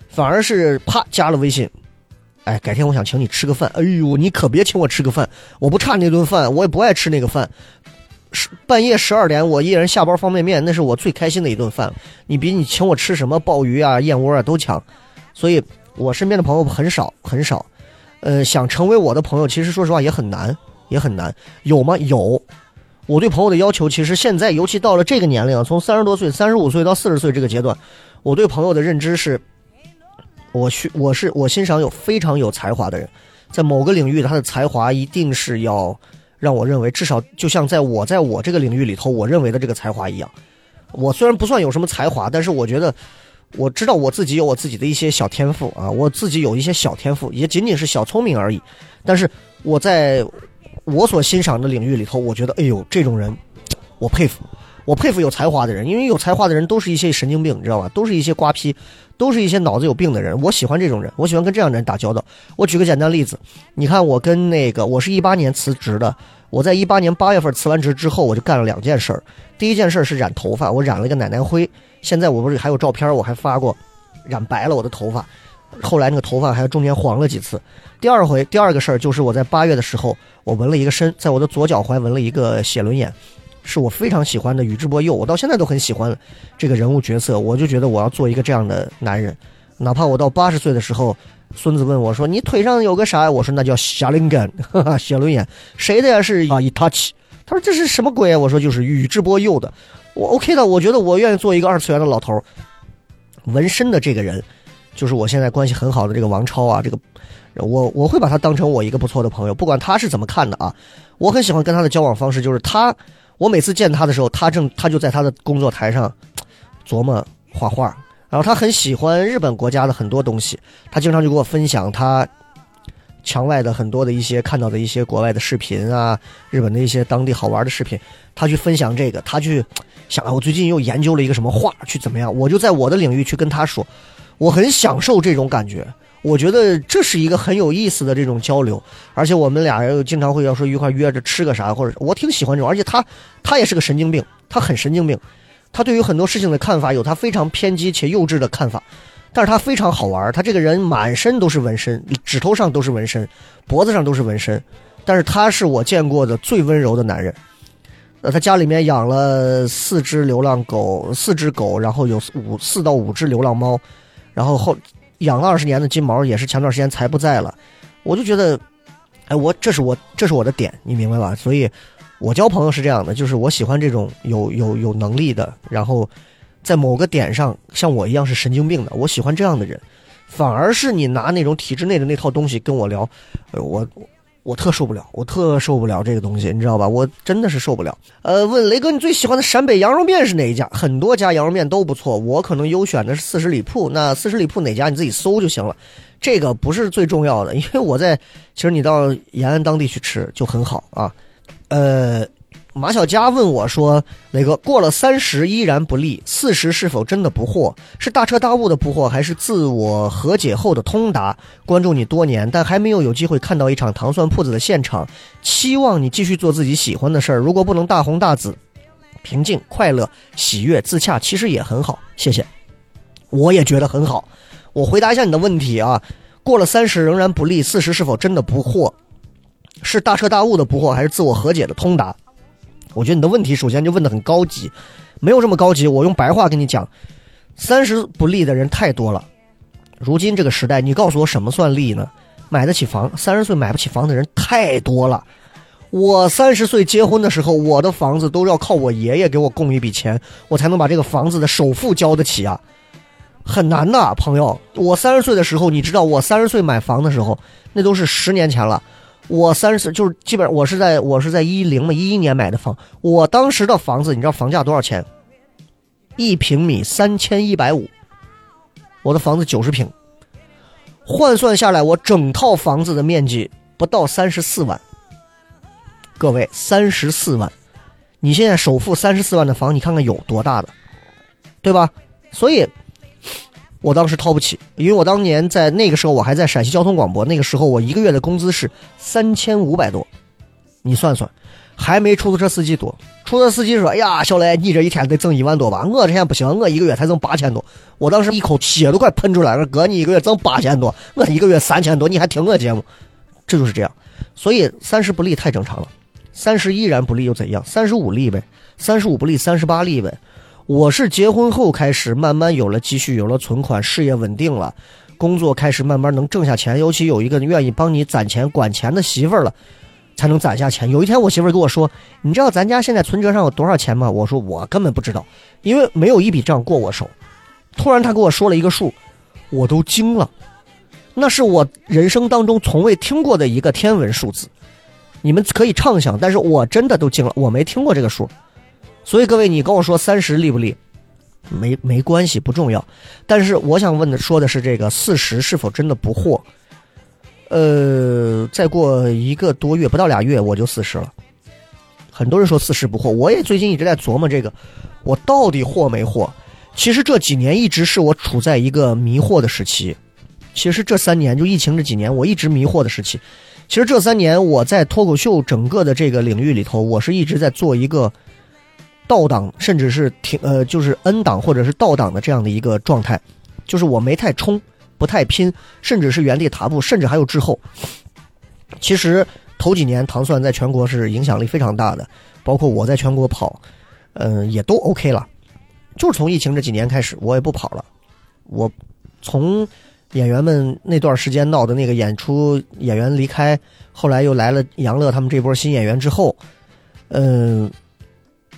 Speaker 4: 反而是啪加了微信，哎，改天我想请你吃个饭，哎呦，你可别请我吃个饭，我不差那顿饭，我也不爱吃那个饭，十半夜十二点我一人下包方便面，那是我最开心的一顿饭，你比你请我吃什么鲍鱼啊、燕窝啊都强，所以我身边的朋友很少很少。呃，想成为我的朋友，其实说实话也很难，也很难。有吗？有。我对朋友的要求，其实现在尤其到了这个年龄，从三十多岁、三十五岁到四十岁这个阶段，我对朋友的认知是，我需我是我欣赏有非常有才华的人，在某个领域他的才华一定是要让我认为，至少就像在我在我这个领域里头，我认为的这个才华一样。我虽然不算有什么才华，但是我觉得。我知道我自己有我自己的一些小天赋啊，我自己有一些小天赋，也仅仅是小聪明而已。但是我在我所欣赏的领域里头，我觉得，哎呦，这种人，我佩服，我佩服有才华的人，因为有才华的人都是一些神经病，你知道吧？都是一些瓜批，都是一些脑子有病的人。我喜欢这种人，我喜欢跟这样的人打交道。我举个简单例子，你看我跟那个，我是一八年辞职的，我在一八年八月份辞完职之后，我就干了两件事儿。第一件事是染头发，我染了一个奶奶灰。现在我不是还有照片，我还发过，染白了我的头发，后来那个头发还中间黄了几次。第二回第二个事儿就是我在八月的时候，我纹了一个身，在我的左脚踝纹了一个写轮眼，是我非常喜欢的宇智波鼬，我到现在都很喜欢这个人物角色，我就觉得我要做一个这样的男人，哪怕我到八十岁的时候，孙子问我说你腿上有个啥？我说那叫侠灵根，写轮眼，谁的呀？是啊，一 touch，他说这是什么鬼？我说就是宇智波鼬的。我 OK 的，我觉得我愿意做一个二次元的老头纹身的这个人，就是我现在关系很好的这个王超啊，这个我我会把他当成我一个不错的朋友，不管他是怎么看的啊。我很喜欢跟他的交往方式，就是他，我每次见他的时候，他正他就在他的工作台上琢磨画画，然后他很喜欢日本国家的很多东西，他经常就给我分享他。墙外的很多的一些看到的一些国外的视频啊，日本的一些当地好玩的视频，他去分享这个，他去想啊，我最近又研究了一个什么画，去怎么样？我就在我的领域去跟他说，我很享受这种感觉，我觉得这是一个很有意思的这种交流，而且我们俩又经常会要说一块约着吃个啥，或者我挺喜欢这种，而且他他也是个神经病，他很神经病，他对于很多事情的看法有他非常偏激且幼稚的看法，但是他非常好玩，他这个人满身都是纹身，指头上都是纹身，脖子上都是纹身，但是他是我见过的最温柔的男人。呃，他家里面养了四只流浪狗，四只狗，然后有五四到五只流浪猫，然后后养了二十年的金毛也是前段时间才不在了，我就觉得，哎，我这是我这是我的点，你明白吧？所以，我交朋友是这样的，就是我喜欢这种有有有能力的，然后在某个点上像我一样是神经病的，我喜欢这样的人，反而是你拿那种体制内的那套东西跟我聊，呃，我。我特受不了，我特受不了这个东西，你知道吧？我真的是受不了。呃，问雷哥，你最喜欢的陕北羊肉面是哪一家？很多家羊肉面都不错，我可能优选的是四十里铺。那四十里铺哪家你自己搜就行了，这个不是最重要的，因为我在，其实你到延安当地去吃就很好啊。呃。马小佳问我说：“磊哥，过了三十依然不利，四十是否真的不惑？是大彻大悟的不惑，还是自我和解后的通达？关注你多年，但还没有有机会看到一场糖蒜铺子的现场，期望你继续做自己喜欢的事儿。如果不能大红大紫，平静、快乐、喜悦、自洽，其实也很好。谢谢，我也觉得很好。我回答一下你的问题啊，过了三十仍然不利，四十是否真的不惑？是大彻大悟的不惑，还是自我和解的通达？”我觉得你的问题首先就问的很高级，没有这么高级。我用白话跟你讲，三十不立的人太多了。如今这个时代，你告诉我什么算立呢？买得起房，三十岁买不起房的人太多了。我三十岁结婚的时候，我的房子都要靠我爷爷给我供一笔钱，我才能把这个房子的首付交得起啊，很难的，朋友。我三十岁的时候，你知道我三十岁买房的时候，那都是十年前了。我三十就是基本上我是在我是在一零嘛一一年买的房，我当时的房子你知道房价多少钱？一平米三千一百五，我的房子九十平，换算下来我整套房子的面积不到三十四万。各位三十四万，你现在首付三十四万的房，你看看有多大的，对吧？所以。我当时掏不起，因为我当年在那个时候我还在陕西交通广播，那个时候我一个月的工资是三千五百多，你算算，还没出租车司机多。出租车司机说：“哎呀，小雷，你这一天得挣一万多吧？我这天不行，我一个月才挣八千多。”我当时一口血都快喷出来了。哥，你一个月挣八千多，我一个月三千多，你还听我节目？这就是这样。所以三十不利太正常了，三十依然不利又怎样？三十五利呗，三十五不利，三十八利呗。我是结婚后开始慢慢有了积蓄，有了存款，事业稳定了，工作开始慢慢能挣下钱，尤其有一个愿意帮你攒钱、管钱的媳妇儿了，才能攒下钱。有一天我媳妇儿跟我说：“你知道咱家现在存折上有多少钱吗？”我说：“我根本不知道，因为没有一笔账过我手。”突然她跟我说了一个数，我都惊了，那是我人生当中从未听过的一个天文数字。你们可以畅想，但是我真的都惊了，我没听过这个数。所以各位，你跟我说三十立不立，没没关系，不重要。但是我想问的说的是这个四十是否真的不惑？呃，再过一个多月，不到俩月我就四十了。很多人说四十不惑，我也最近一直在琢磨这个，我到底惑没惑？其实这几年一直是我处在一个迷惑的时期。其实这三年就疫情这几年，我一直迷惑的时期。其实这三年我在脱口秀整个的这个领域里头，我是一直在做一个。倒档，甚至是停呃，就是 N 档或者是倒档的这样的一个状态，就是我没太冲，不太拼，甚至是原地踏步，甚至还有滞后。其实头几年糖蒜在全国是影响力非常大的，包括我在全国跑，嗯，也都 OK 了。就是从疫情这几年开始，我也不跑了。我从演员们那段时间闹的那个演出演员离开，后来又来了杨乐他们这波新演员之后，嗯。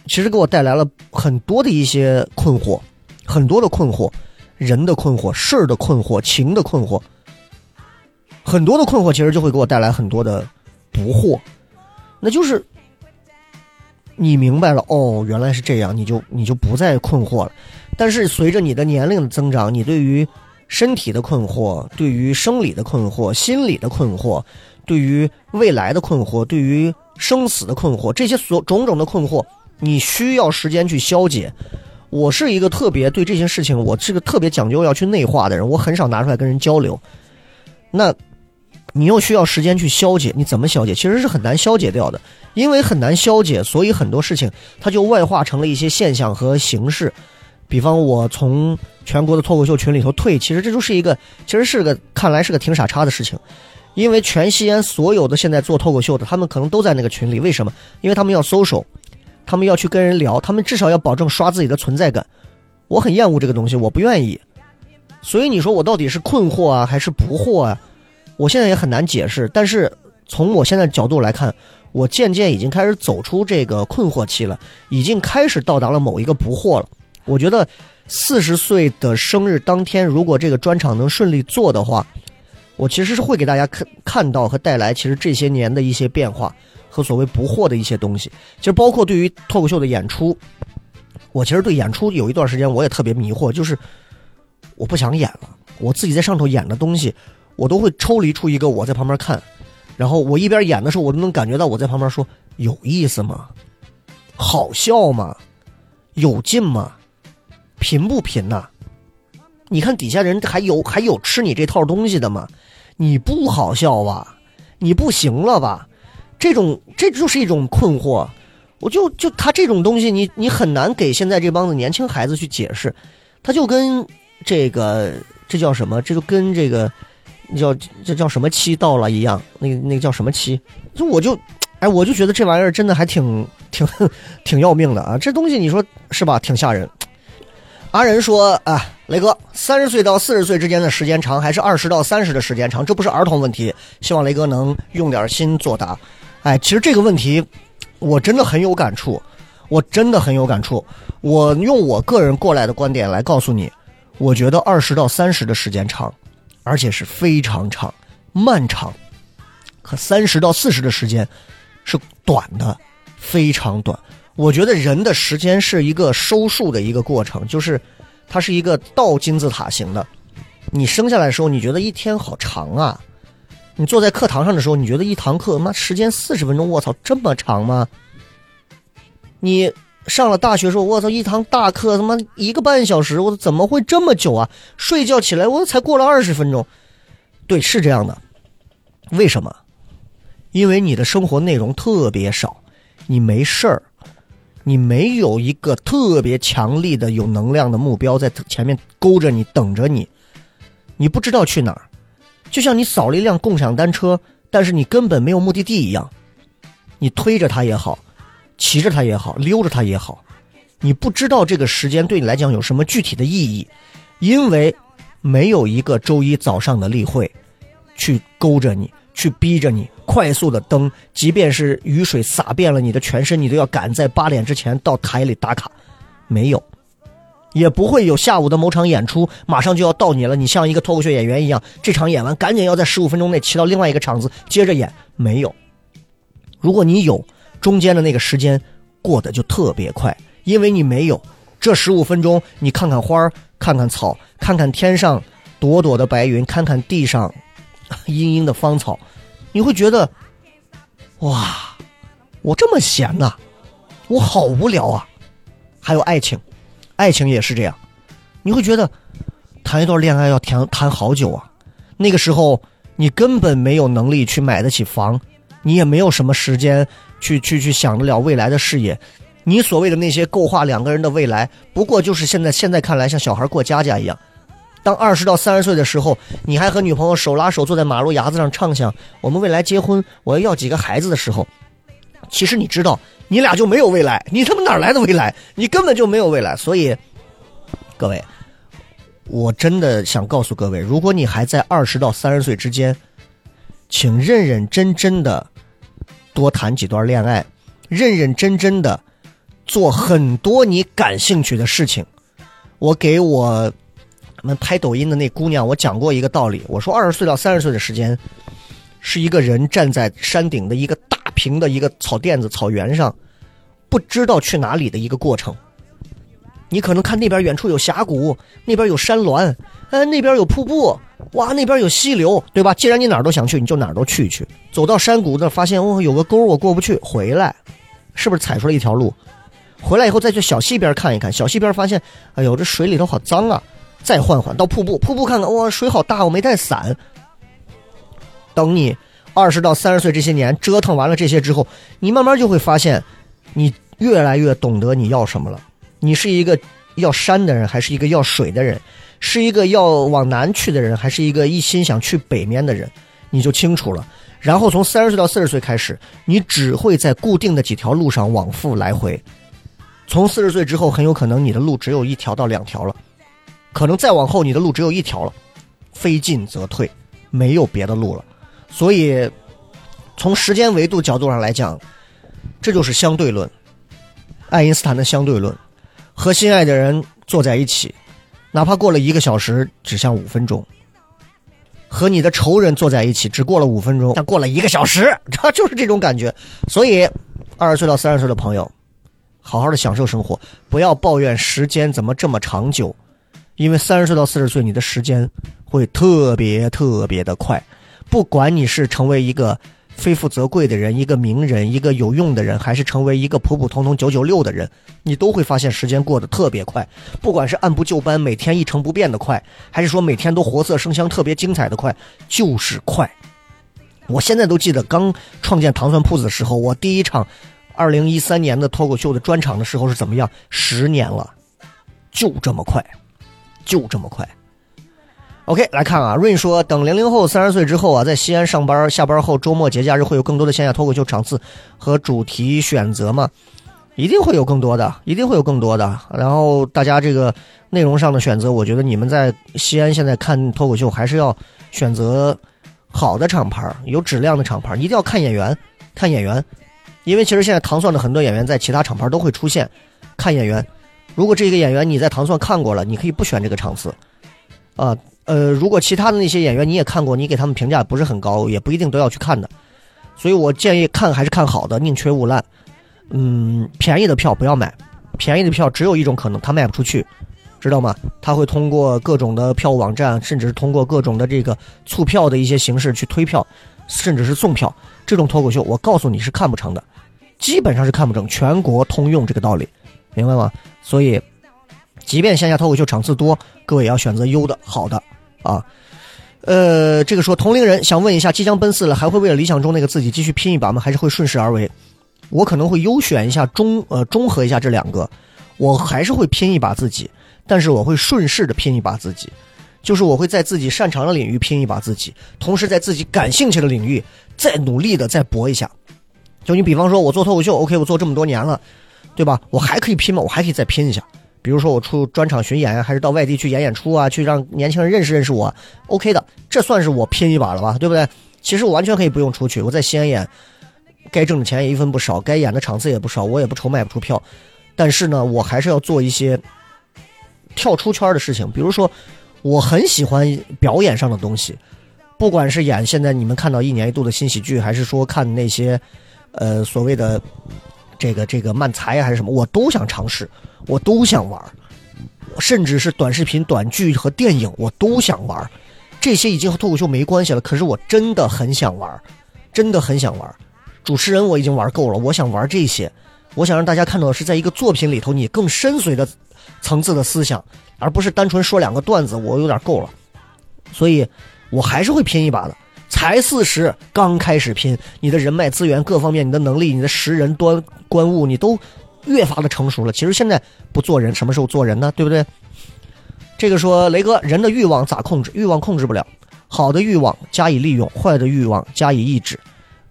Speaker 4: 其实给我带来了很多的一些困惑，很多的困惑，人的困惑，事儿的困惑，情的困惑，很多的困惑，其实就会给我带来很多的不惑。那就是你明白了哦，原来是这样，你就你就不再困惑了。但是随着你的年龄的增长，你对于身体的困惑，对于生理的困惑，心理的困惑，对于未来的困惑，对于生死的困惑，这些所种种的困惑。你需要时间去消解。我是一个特别对这些事情，我是个特别讲究要去内化的人。我很少拿出来跟人交流。那你又需要时间去消解，你怎么消解？其实是很难消解掉的，因为很难消解，所以很多事情它就外化成了一些现象和形式。比方我从全国的脱口秀群里头退，其实这就是一个，其实是个看来是个挺傻叉的事情，因为全西安所有的现在做脱口秀的，他们可能都在那个群里，为什么？因为他们要搜手他们要去跟人聊，他们至少要保证刷自己的存在感。我很厌恶这个东西，我不愿意。所以你说我到底是困惑啊，还是不惑啊？我现在也很难解释。但是从我现在角度来看，我渐渐已经开始走出这个困惑期了，已经开始到达了某一个不惑了。我觉得四十岁的生日当天，如果这个专场能顺利做的话，我其实是会给大家看看到和带来其实这些年的一些变化和所谓不惑的一些东西。其实包括对于脱口秀的演出，我其实对演出有一段时间我也特别迷惑，就是我不想演了，我自己在上头演的东西，我都会抽离出一个我在旁边看，然后我一边演的时候，我都能感觉到我在旁边说有意思吗？好笑吗？有劲吗？贫不贫呐？你看底下人还有还有吃你这套东西的吗？你不好笑吧？你不行了吧？这种这就是一种困惑。我就就他这种东西，你你很难给现在这帮子年轻孩子去解释。他就跟这个这叫什么？这就跟这个叫这叫什么期到了一样？那个那个叫什么期？就我就哎，我就觉得这玩意儿真的还挺挺 挺要命的啊！这东西你说是吧？挺吓人。阿仁说：“啊，雷哥，三十岁到四十岁之间的时间长，还是二十到三十的时间长？这不是儿童问题，希望雷哥能用点心作答。哎，其实这个问题我真的很有感触，我真的很有感触。我用我个人过来的观点来告诉你，我觉得二十到三十的时间长，而且是非常长、漫长；可三十到四十的时间是短的，非常短。”我觉得人的时间是一个收束的一个过程，就是它是一个倒金字塔型的。你生下来的时候，你觉得一天好长啊；你坐在课堂上的时候，你觉得一堂课妈时间四十分钟，我操，这么长吗？你上了大学时候，我操，一堂大课他妈一个半小时，我怎么会这么久啊？睡觉起来我才过了二十分钟。对，是这样的。为什么？因为你的生活内容特别少，你没事儿。你没有一个特别强力的、有能量的目标在前面勾着你、等着你，你不知道去哪儿，就像你扫了一辆共享单车，但是你根本没有目的地一样。你推着它也好，骑着它也好，溜着它也好，你不知道这个时间对你来讲有什么具体的意义，因为没有一个周一早上的例会去勾着你。去逼着你快速的登，即便是雨水洒遍了你的全身，你都要赶在八点之前到台里打卡。没有，也不会有下午的某场演出马上就要到你了，你像一个脱口秀演员一样，这场演完赶紧要在十五分钟内骑到另外一个场子接着演。没有，如果你有，中间的那个时间过得就特别快，因为你没有这十五分钟，你看看花看看草，看看天上朵朵的白云，看看地上。阴阴的芳草，你会觉得，哇，我这么闲呐，我好无聊啊。还有爱情，爱情也是这样，你会觉得谈一段恋爱要谈谈好久啊。那个时候你根本没有能力去买得起房，你也没有什么时间去去去想得了未来的事业。你所谓的那些构画两个人的未来，不过就是现在现在看来像小孩过家家一样。当二十到三十岁的时候，你还和女朋友手拉手坐在马路牙子上畅想我们未来结婚，我要要几个孩子的时候，其实你知道，你俩就没有未来，你他妈哪来的未来？你根本就没有未来。所以，各位，我真的想告诉各位，如果你还在二十到三十岁之间，请认认真真的多谈几段恋爱，认认真真的做很多你感兴趣的事情。我给我。们拍抖音的那姑娘，我讲过一个道理，我说二十岁到三十岁的时间，是一个人站在山顶的一个大平的一个草垫子草原上，不知道去哪里的一个过程。你可能看那边远处有峡谷，那边有山峦，哎，那边有瀑布，哇，那边有溪流，对吧？既然你哪儿都想去，你就哪儿都去一去。走到山谷那，发现哦，有个沟我过不去，回来，是不是踩出了一条路？回来以后再去小溪边看一看，小溪边发现，哎呦，这水里头好脏啊。再换换到瀑布，瀑布看看，哇，水好大，我没带伞。等你二十到三十岁这些年折腾完了这些之后，你慢慢就会发现，你越来越懂得你要什么了。你是一个要山的人，还是一个要水的人？是一个要往南去的人，还是一个一心想去北面的人？你就清楚了。然后从三十岁到四十岁开始，你只会在固定的几条路上往复来回。从四十岁之后，很有可能你的路只有一条到两条了，可能再往后你的路只有一条了，非进则退，没有别的路了。所以，从时间维度角度上来讲，这就是相对论，爱因斯坦的相对论。和心爱的人坐在一起，哪怕过了一个小时，只像五分钟；和你的仇人坐在一起，只过了五分钟，但过了一个小时，这就是这种感觉。所以，二十岁到三十岁的朋友，好好的享受生活，不要抱怨时间怎么这么长久，因为三十岁到四十岁，你的时间会特别特别的快。不管你是成为一个非富则贵的人，一个名人，一个有用的人，还是成为一个普普通通九九六的人，你都会发现时间过得特别快。不管是按部就班，每天一成不变的快，还是说每天都活色生香、特别精彩的快，就是快。我现在都记得刚创建糖蒜铺子的时候，我第一场二零一三年的脱口秀的专场的时候是怎么样？十年了，就这么快，就这么快。OK，来看啊，，Rain 说，等零零后三十岁之后啊，在西安上班，下班后周末节假日会有更多的线下脱口秀场次和主题选择吗？一定会有更多的，一定会有更多的。然后大家这个内容上的选择，我觉得你们在西安现在看脱口秀还是要选择好的厂牌，有质量的厂牌，一定要看演员，看演员，因为其实现在糖蒜的很多演员在其他厂牌都会出现，看演员。如果这个演员你在糖蒜看过了，你可以不选这个场次，啊。呃如果其他的那些演员你也看过，你给他们评价不是很高，也不一定都要去看的。所以我建议看还是看好的，宁缺毋滥。嗯，便宜的票不要买，便宜的票只有一种可能，它卖不出去，知道吗？他会通过各种的票务网站，甚至是通过各种的这个促票的一些形式去推票，甚至是送票。这种脱口秀，我告诉你是看不成的，基本上是看不成，全国通用这个道理，明白吗？所以，即便线下脱口秀场次多，各位也要选择优的好的。啊，呃，这个说同龄人想问一下，即将奔四了，还会为了理想中那个自己继续拼一把吗？还是会顺势而为？我可能会优选一下中，呃，中和一下这两个，我还是会拼一把自己，但是我会顺势的拼一把自己，就是我会在自己擅长的领域拼一把自己，同时在自己感兴趣的领域再努力的再搏一下。就你比方说，我做脱口秀，OK，我做这么多年了，对吧？我还可以拼吗？我还可以再拼一下。比如说我出专场巡演还是到外地去演演出啊，去让年轻人认识认识我，OK 的，这算是我拼一把了吧，对不对？其实我完全可以不用出去，我在西安演，该挣的钱也一分不少，该演的场次也不少，我也不愁卖不出票。但是呢，我还是要做一些跳出圈的事情，比如说我很喜欢表演上的东西，不管是演现在你们看到一年一度的新喜剧，还是说看那些呃所谓的这个这个漫才还是什么，我都想尝试。我都想玩，甚至是短视频、短剧和电影，我都想玩。这些已经和脱口秀没关系了，可是我真的很想玩，真的很想玩。主持人我已经玩够了，我想玩这些。我想让大家看到的是，在一个作品里头，你更深邃的层次的思想，而不是单纯说两个段子，我有点够了。所以，我还是会拼一把的。才四十，刚开始拼，你的人脉资源各方面，你的能力，你的识人端观物，你都。越发的成熟了。其实现在不做人，什么时候做人呢？对不对？这个说雷哥，人的欲望咋控制？欲望控制不了。好的欲望加以利用，坏的欲望加以抑制，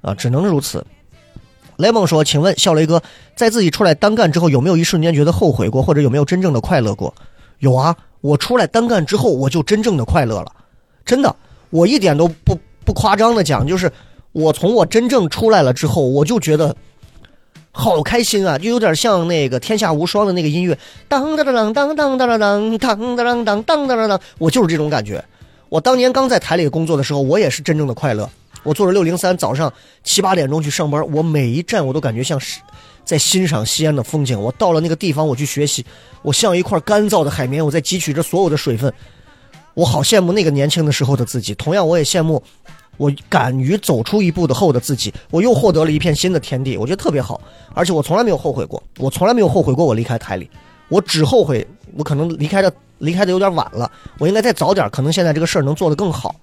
Speaker 4: 啊，只能如此。雷蒙说，请问笑雷哥，在自己出来单干之后，有没有一瞬间觉得后悔过，或者有没有真正的快乐过？有啊，我出来单干之后，我就真正的快乐了。真的，我一点都不不夸张的讲，就是我从我真正出来了之后，我就觉得。好开心啊，就有点像那个《天下无双》的那个音乐，当当当当当当当当当当当当当当当，我就是这种感觉。我当年刚在台里工作的时候，我也是真正的快乐。我坐着六零三，早上七八点钟去上班，我每一站我都感觉像是在欣赏西安的风景。我到了那个地方，我去学习，我像一块干燥的海绵，我在汲取着所有的水分。我好羡慕那个年轻的时候的自己，同样我也羡慕。我敢于走出一步的后的自己，我又获得了一片新的天地，我觉得特别好，而且我从来没有后悔过，我从来没有后悔过我离开台里，我只后悔我可能离开的离开的有点晚了，我应该再早点，可能现在这个事儿能做得更好，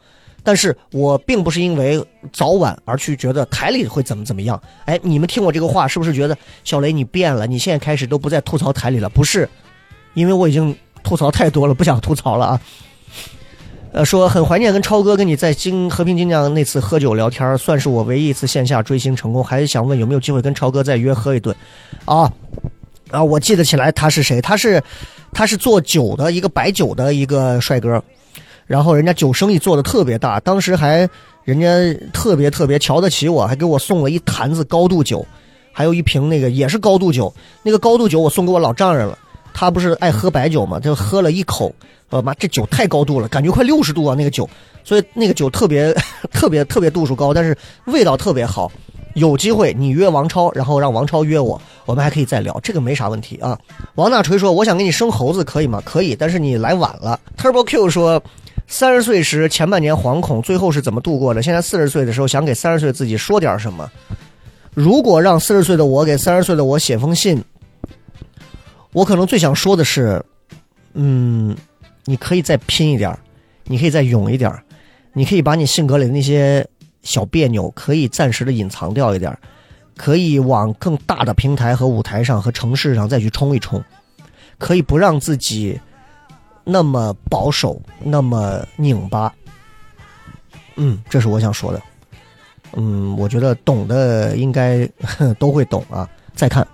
Speaker 4: 但是我并不是因为早晚而去觉得台里会怎么怎么样。哎，你们听我这个话，是不是觉得小雷你变了？你现在开始都不再吐槽台里了？不是，因为我已经吐槽太多了，不想吐槽了啊。呃，说很怀念跟超哥跟你在金和平金江那次喝酒聊天，算是我唯一一次线下追星成功。还想问有没有机会跟超哥再约喝一顿？啊啊，我记得起来他是谁？他是他是做酒的一个白酒的一个帅哥，然后人家酒生意做的特别大，当时还人家特别特别瞧得起我，还给我送了一坛子高度酒，还有一瓶那个也是高度酒，那个高度酒我送给我老丈人了。他不是爱喝白酒嘛，就喝了一口，呃妈，这酒太高度了，感觉快六十度啊那个酒，所以那个酒特别 特别特别度数高，但是味道特别好。有机会你约王超，然后让王超约我，我们还可以再聊，这个没啥问题啊。王大锤说：“我想给你生猴子，可以吗？”可以，但是你来晚了。Turbo Q 说：“三十岁时前半年惶恐，最后是怎么度过的？现在四十岁的时候，想给三十岁自己说点什么？如果让四十岁的我给三十岁的我写封信。”我可能最想说的是，嗯，你可以再拼一点，你可以再勇一点，你可以把你性格里的那些小别扭可以暂时的隐藏掉一点，可以往更大的平台和舞台上和城市上再去冲一冲，可以不让自己那么保守，那么拧巴。嗯，这是我想说的。嗯，我觉得懂的应该 都会懂啊。再看。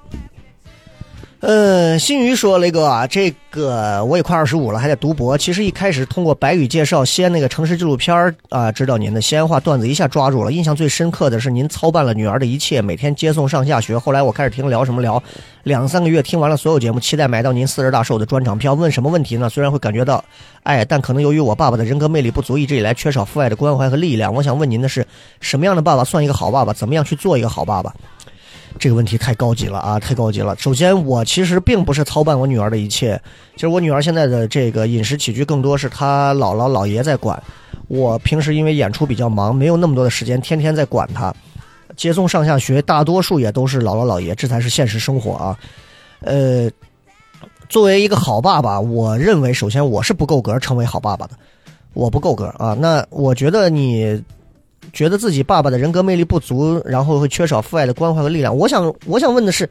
Speaker 4: 呃，新宇说雷哥啊，这个我也快二十五了，还在读博。其实一开始通过白宇介绍西安那个城市纪录片儿啊，知道您的西安话段子，一下抓住了。印象最深刻的是您操办了女儿的一切，每天接送上下学。后来我开始听聊什么聊，两三个月听完了所有节目，期待买到您四十大寿的专场票。问什么问题呢？虽然会感觉到爱，但可能由于我爸爸的人格魅力不足，一直以来缺少父爱的关怀和力量。我想问您的是，什么样的爸爸算一个好爸爸？怎么样去做一个好爸爸？这个问题太高级了啊，太高级了。首先，我其实并不是操办我女儿的一切，其实我女儿现在的这个饮食起居更多是她姥姥姥爷在管。我平时因为演出比较忙，没有那么多的时间，天天在管她，接送上下学，大多数也都是姥姥姥爷，这才是现实生活啊。呃，作为一个好爸爸，我认为首先我是不够格成为好爸爸的，我不够格啊。那我觉得你。觉得自己爸爸的人格魅力不足，然后会缺少父爱的关怀和力量。我想，我想问的是，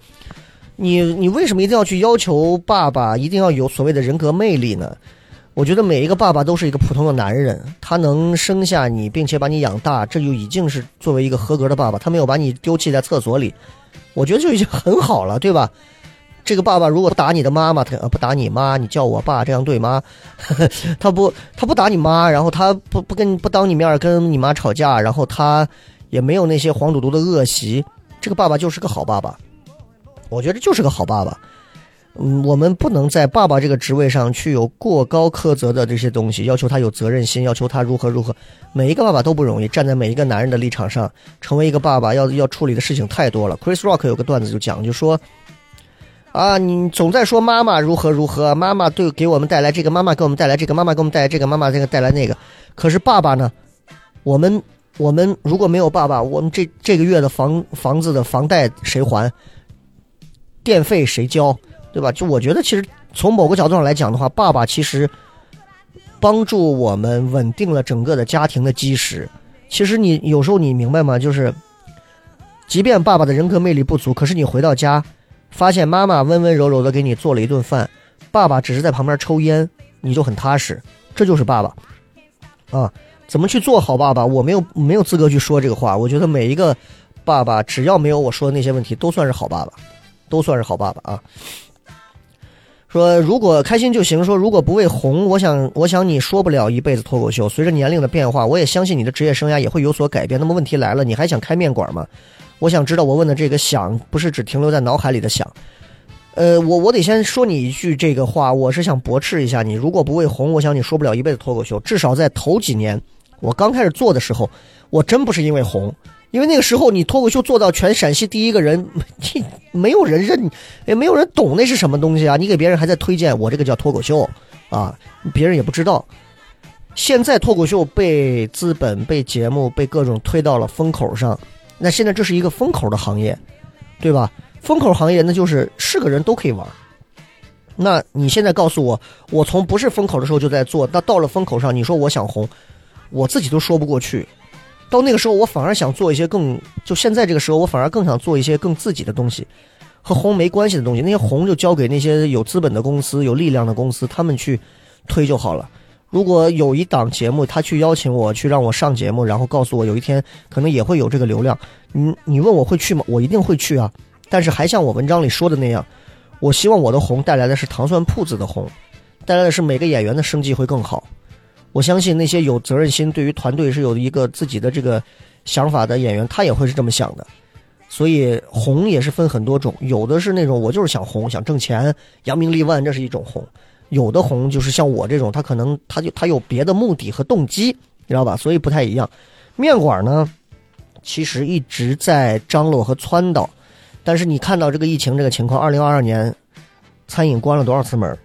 Speaker 4: 你你为什么一定要去要求爸爸一定要有所谓的人格魅力呢？我觉得每一个爸爸都是一个普通的男人，他能生下你并且把你养大，这就已经是作为一个合格的爸爸。他没有把你丢弃在厕所里，我觉得就已经很好了，对吧？这个爸爸如果不打你的妈妈，他不打你妈，你叫我爸，这样对吗？他不，他不打你妈，然后他不不跟不当你面跟你妈吵架，然后他也没有那些黄赌毒的恶习，这个爸爸就是个好爸爸。我觉得就是个好爸爸。嗯，我们不能在爸爸这个职位上去有过高苛责的这些东西，要求他有责任心，要求他如何如何。每一个爸爸都不容易，站在每一个男人的立场上，成为一个爸爸要要处理的事情太多了。Chris Rock 有个段子就讲，就说。啊，你总在说妈妈如何如何，妈妈对给我们带来这个，妈妈给我们带来这个，妈妈给我们带来这个，妈妈这个带来那个。可是爸爸呢？我们我们如果没有爸爸，我们这这个月的房房子的房贷谁还？电费谁交？对吧？就我觉得，其实从某个角度上来讲的话，爸爸其实帮助我们稳定了整个的家庭的基石。其实你有时候你明白吗？就是，即便爸爸的人格魅力不足，可是你回到家。发现妈妈温温柔柔的给你做了一顿饭，爸爸只是在旁边抽烟，你就很踏实，这就是爸爸，啊，怎么去做好爸爸？我没有没有资格去说这个话。我觉得每一个爸爸，只要没有我说的那些问题，都算是好爸爸，都算是好爸爸啊。说如果开心就行。说如果不为红，我想我想你说不了一辈子脱口秀。随着年龄的变化，我也相信你的职业生涯也会有所改变。那么问题来了，你还想开面馆吗？我想知道，我问的这个“想”不是只停留在脑海里的“想”。呃，我我得先说你一句这个话，我是想驳斥一下你。如果不为红，我想你说不了一辈子脱口秀。至少在头几年，我刚开始做的时候，我真不是因为红，因为那个时候你脱口秀做到全陕西第一个人，没有人认，也没有人懂那是什么东西啊！你给别人还在推荐我这个叫脱口秀啊，别人也不知道。现在脱口秀被资本、被节目、被各种推到了风口上。那现在这是一个风口的行业，对吧？风口行业那就是是个人都可以玩。那你现在告诉我，我从不是风口的时候就在做，那到了风口上，你说我想红，我自己都说不过去。到那个时候，我反而想做一些更就现在这个时候，我反而更想做一些更自己的东西，和红没关系的东西。那些红就交给那些有资本的公司、有力量的公司，他们去推就好了。如果有一档节目，他去邀请我去让我上节目，然后告诉我有一天可能也会有这个流量，你你问我会去吗？我一定会去啊。但是还像我文章里说的那样，我希望我的红带来的是糖蒜铺子的红，带来的是每个演员的生计会更好。我相信那些有责任心、对于团队是有一个自己的这个想法的演员，他也会是这么想的。所以红也是分很多种，有的是那种我就是想红、想挣钱、扬名立万，这是一种红；有的红就是像我这种，他可能他就他有别的目的和动机，你知道吧？所以不太一样。面馆呢，其实一直在张罗和撺掇，但是你看到这个疫情这个情况，二零二二年餐饮关了多少次门？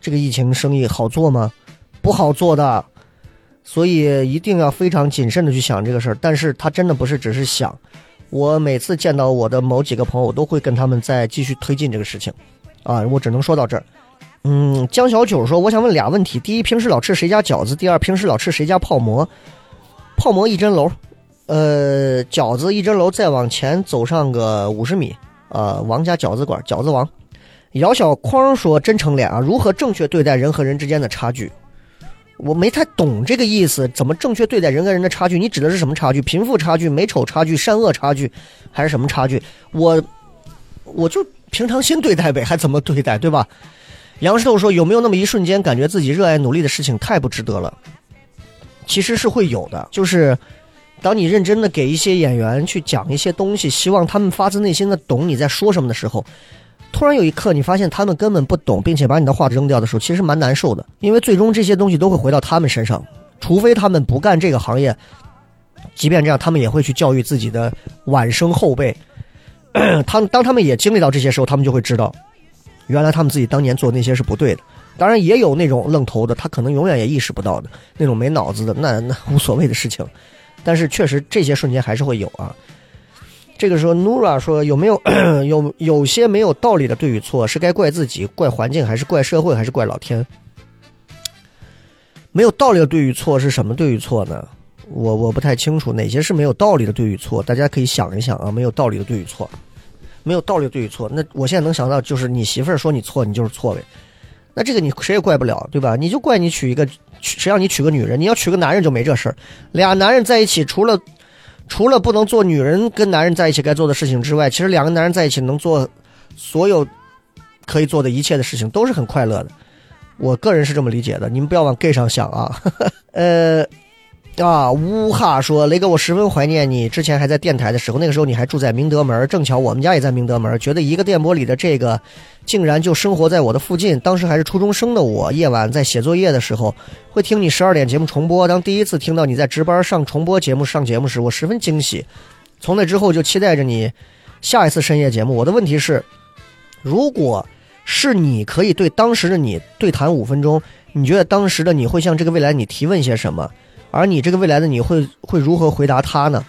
Speaker 4: 这个疫情生意好做吗？不好做的，所以一定要非常谨慎的去想这个事儿。但是他真的不是只是想，我每次见到我的某几个朋友，我都会跟他们再继续推进这个事情。啊，我只能说到这儿。嗯，江小九说，我想问俩问题：第一，平时老吃谁家饺子？第二，平时老吃谁家泡馍？泡馍一针楼，呃，饺子一针楼，再往前走上个五十米，呃，王家饺子馆，饺子王。姚小匡说：“真诚脸啊，如何正确对待人和人之间的差距？”我没太懂这个意思，怎么正确对待人跟人的差距？你指的是什么差距？贫富差距、美丑差距、善恶差距，还是什么差距？我我就平常心对待呗，还怎么对待，对吧？杨石头说：“有没有那么一瞬间，感觉自己热爱努力的事情太不值得了？”其实是会有的，就是当你认真的给一些演员去讲一些东西，希望他们发自内心的懂你在说什么的时候。突然有一刻，你发现他们根本不懂，并且把你的话扔掉的时候，其实蛮难受的。因为最终这些东西都会回到他们身上，除非他们不干这个行业。即便这样，他们也会去教育自己的晚生后辈。他当他们也经历到这些时候，他们就会知道，原来他们自己当年做那些是不对的。当然，也有那种愣头的，他可能永远也意识不到的那种没脑子的，那 那无所谓的事情。但是确实，这些瞬间还是会有啊。这个时候，Nura 说：“有没有 有有些没有道理的对与错？是该怪自己、怪环境，还是怪社会，还是怪老天？没有道理的对与错是什么对与错呢？我我不太清楚哪些是没有道理的对与错。大家可以想一想啊，没有道理的对与错，没有道理对与错。那我现在能想到就是你媳妇儿说你错，你就是错呗。那这个你谁也怪不了，对吧？你就怪你娶一个，谁让你娶个女人？你要娶个男人就没这事儿。俩男人在一起，除了……除了不能做女人跟男人在一起该做的事情之外，其实两个男人在一起能做所有可以做的一切的事情，都是很快乐的。我个人是这么理解的，你们不要往 gay 上想啊。呃，啊，乌哈说雷哥，我十分怀念你之前还在电台的时候，那个时候你还住在明德门，正巧我们家也在明德门，觉得一个电波里的这个竟然就生活在我的附近。当时还是初中生的我，夜晚在写作业的时候会听你十二点节目重播。当第一次听到你在值班上重播节目上节目时，我十分惊喜。从那之后就期待着你下一次深夜节目。我的问题是，如果。是你可以对当时的你对谈五分钟，你觉得当时的你会向这个未来你提问些什么？而你这个未来的你会会如何回答他呢？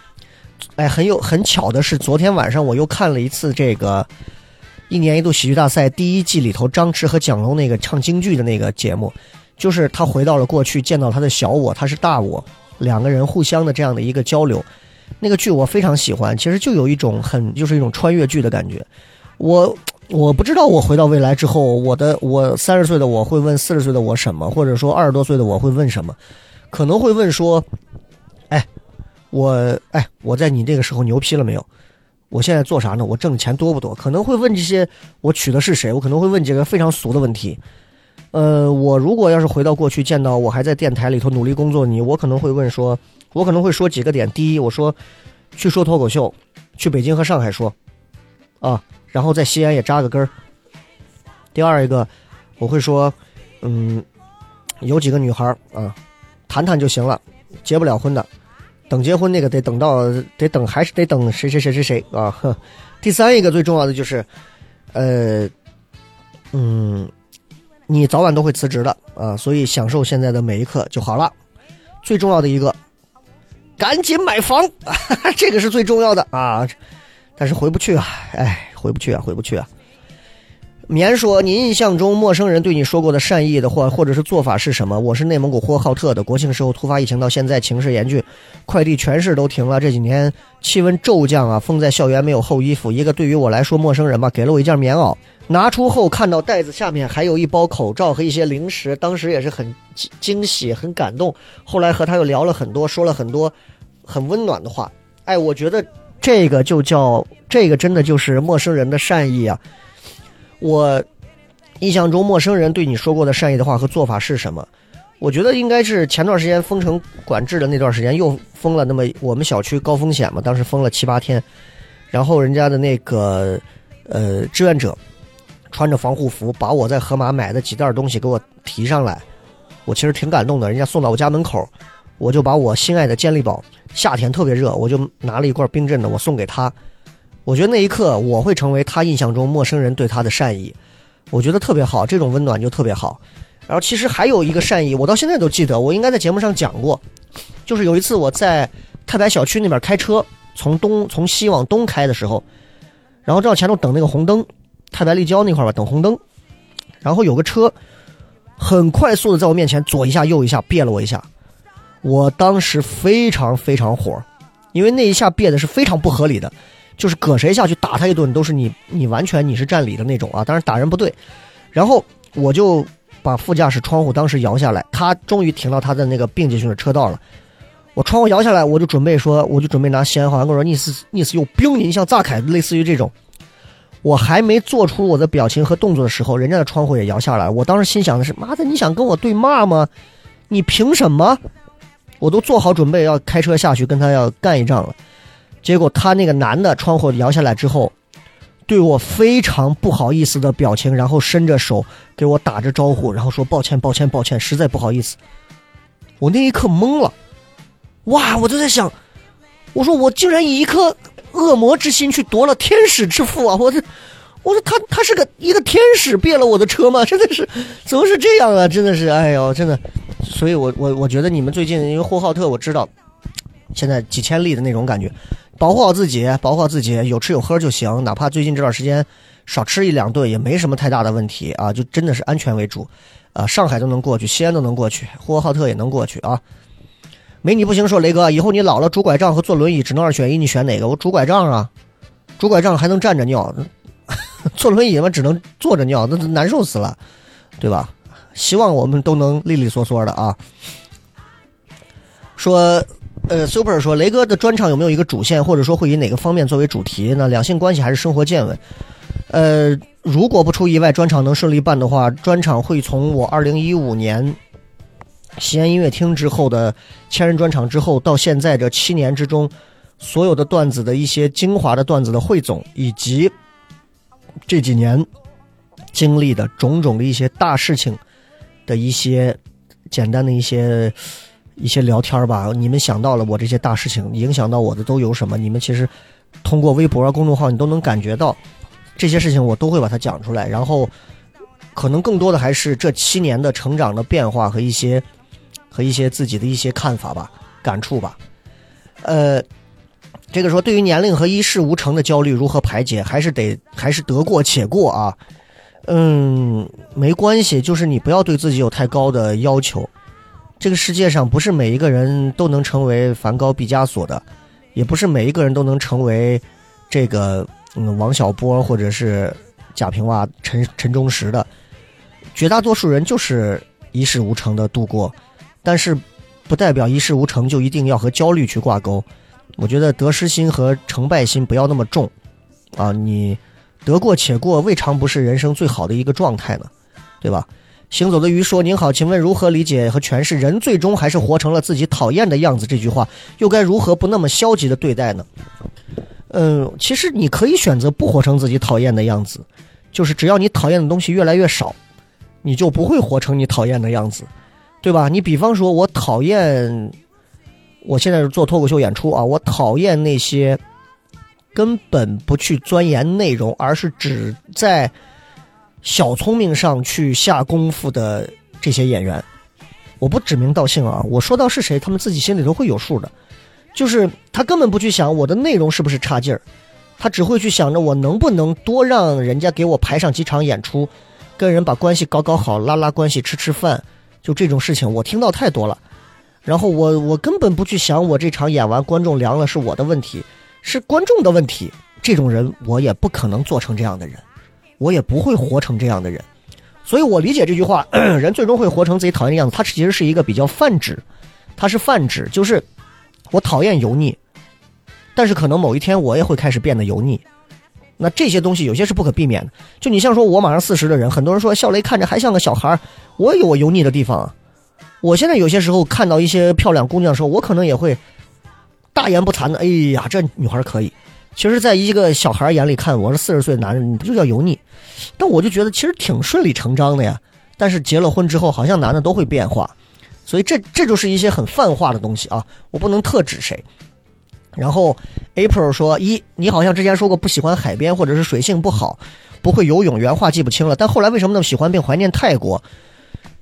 Speaker 4: 哎，很有很巧的是，昨天晚上我又看了一次这个一年一度喜剧大赛第一季里头张弛和蒋龙那个唱京剧的那个节目，就是他回到了过去，见到他的小我，他是大我，两个人互相的这样的一个交流。那个剧我非常喜欢，其实就有一种很就是一种穿越剧的感觉。我。我不知道我回到未来之后，我的我三十岁的我会问四十岁的我什么，或者说二十多岁的我会问什么？可能会问说：“哎，我哎我在你那个时候牛批了没有？我现在做啥呢？我挣的钱多不多？”可能会问这些。我娶的是谁？我可能会问几个非常俗的问题。呃，我如果要是回到过去，见到我还在电台里头努力工作你，我可能会问说：我可能会说几个点。第一，我说去说脱口秀，去北京和上海说啊。然后在西安也扎个根儿。第二一个，我会说，嗯，有几个女孩啊，谈谈就行了，结不了婚的，等结婚那个得等到得等还是得等谁谁谁谁谁啊。第三一个最重要的就是，呃，嗯，你早晚都会辞职的啊，所以享受现在的每一刻就好了。最重要的一个，赶紧买房，这个是最重要的啊。但是回不去啊，哎。回不去啊，回不去啊！棉说：“你印象中陌生人对你说过的善意的或或者是做法是什么？”我是内蒙古呼和浩特的，国庆时候突发疫情到现在情势严峻，快递全市都停了。这几年气温骤降啊，封在校园没有厚衣服。一个对于我来说陌生人吧，给了我一件棉袄，拿出后看到袋子下面还有一包口罩和一些零食，当时也是很惊喜、很感动。后来和他又聊了很多，说了很多很温暖的话。哎，我觉得这个就叫这个真的就是陌生人的善意啊。我印象中，陌生人对你说过的善意的话和做法是什么？我觉得应该是前段时间封城管制的那段时间，又封了那么我们小区高风险嘛，当时封了七八天，然后人家的那个呃志愿者穿着防护服，把我在盒马买的几袋东西给我提上来，我其实挺感动的。人家送到我家门口，我就把我心爱的健力宝，夏天特别热，我就拿了一罐冰镇的，我送给他。我觉得那一刻我会成为他印象中陌生人对他的善意，我觉得特别好，这种温暖就特别好。然后其实还有一个善意，我到现在都记得，我应该在节目上讲过，就是有一次我在太白小区那边开车，从东从西往东开的时候，然后正好前头等那个红灯，太白立交那块吧等红灯，然后有个车很快速的在我面前左一下右一下别了我一下，我当时非常非常火，因为那一下别的是非常不合理的。就是搁谁下去打他一顿都是你，你完全你是占理的那种啊！当然打人不对，然后我就把副驾驶窗户当时摇下来，他终于停到他的那个并进去的车道了。我窗户摇下来，我就准备说，我就准备拿西安话跟我说：“你是你是有病，你想咋开？”类似于这种。我还没做出我的表情和动作的时候，人家的窗户也摇下来。我当时心想的是：“妈的，你想跟我对骂吗？你凭什么？”我都做好准备要开车下去跟他要干一仗了。结果他那个男的窗户摇下来之后，对我非常不好意思的表情，然后伸着手给我打着招呼，然后说抱歉抱歉抱歉，实在不好意思。我那一刻懵了，哇！我就在想，我说我竟然以一颗恶魔之心去夺了天使之腹啊！我这，我说他他是个一个天使别了我的车吗？真的是怎么是这样啊？真的是哎呦，真的。所以我我我觉得你们最近因为呼和浩特我知道，现在几千例的那种感觉。保护好自己，保护好自己，有吃有喝就行。哪怕最近这段时间少吃一两顿，也没什么太大的问题啊！就真的是安全为主，啊，上海都能过去，西安都能过去，呼和浩特也能过去啊。没你不行，说雷哥，以后你老了拄拐杖和坐轮椅只能二选一，你选哪个？我拄拐杖啊，拄拐杖还能站着尿，坐轮椅嘛只能坐着尿，那难受死了，对吧？希望我们都能利利索索的啊。说。呃，Super 说雷哥的专场有没有一个主线，或者说会以哪个方面作为主题呢？两性关系还是生活见闻？呃，如果不出意外，专场能顺利办的话，专场会从我二零一五年西安音乐厅之后的千人专场之后到现在这七年之中，所有的段子的一些精华的段子的汇总，以及这几年经历的种种的一些大事情的一些简单的一些。一些聊天吧，你们想到了我这些大事情影响到我的都有什么？你们其实通过微博啊、公众号，你都能感觉到这些事情，我都会把它讲出来。然后可能更多的还是这七年的成长的变化和一些和一些自己的一些看法吧、感触吧。呃，这个说对于年龄和一事无成的焦虑如何排解，还是得还是得过且过啊。嗯，没关系，就是你不要对自己有太高的要求。这个世界上不是每一个人都能成为梵高、毕加索的，也不是每一个人都能成为这个嗯王小波或者是贾平凹、陈陈忠实的。绝大多数人就是一事无成的度过，但是不代表一事无成就一定要和焦虑去挂钩。我觉得得失心和成败心不要那么重啊！你得过且过，未尝不是人生最好的一个状态呢，对吧？行走的鱼说：“您好，请问如何理解和诠释‘人最终还是活成了自己讨厌的样子’这句话？又该如何不那么消极的对待呢？”嗯，其实你可以选择不活成自己讨厌的样子，就是只要你讨厌的东西越来越少，你就不会活成你讨厌的样子，对吧？你比方说，我讨厌，我现在是做脱口秀演出啊，我讨厌那些根本不去钻研内容，而是只在。小聪明上去下功夫的这些演员，我不指名道姓啊，我说到是谁，他们自己心里头会有数的。就是他根本不去想我的内容是不是差劲儿，他只会去想着我能不能多让人家给我排上几场演出，跟人把关系搞搞好，拉拉关系，吃吃饭，就这种事情我听到太多了。然后我我根本不去想我这场演完观众凉了是我的问题，是观众的问题。这种人我也不可能做成这样的人，我也不会活成这样的人。所以我理解这句话，人最终会活成自己讨厌的样子。它其实是一个比较泛指，它是泛指，就是我讨厌油腻，但是可能某一天我也会开始变得油腻。那这些东西有些是不可避免的。就你像说我马上四十的人，很多人说笑雷看着还像个小孩，我有我油腻的地方。我现在有些时候看到一些漂亮姑娘的时候，我可能也会大言不惭的，哎呀，这女孩可以。其实，在一个小孩眼里看，我是四十岁的男人，你就叫油腻？但我就觉得其实挺顺理成章的呀。但是结了婚之后，好像男的都会变化，所以这这就是一些很泛化的东西啊，我不能特指谁。然后 April 说：“一，你好像之前说过不喜欢海边，或者是水性不好，不会游泳，原话记不清了。但后来为什么那么喜欢并怀念泰国？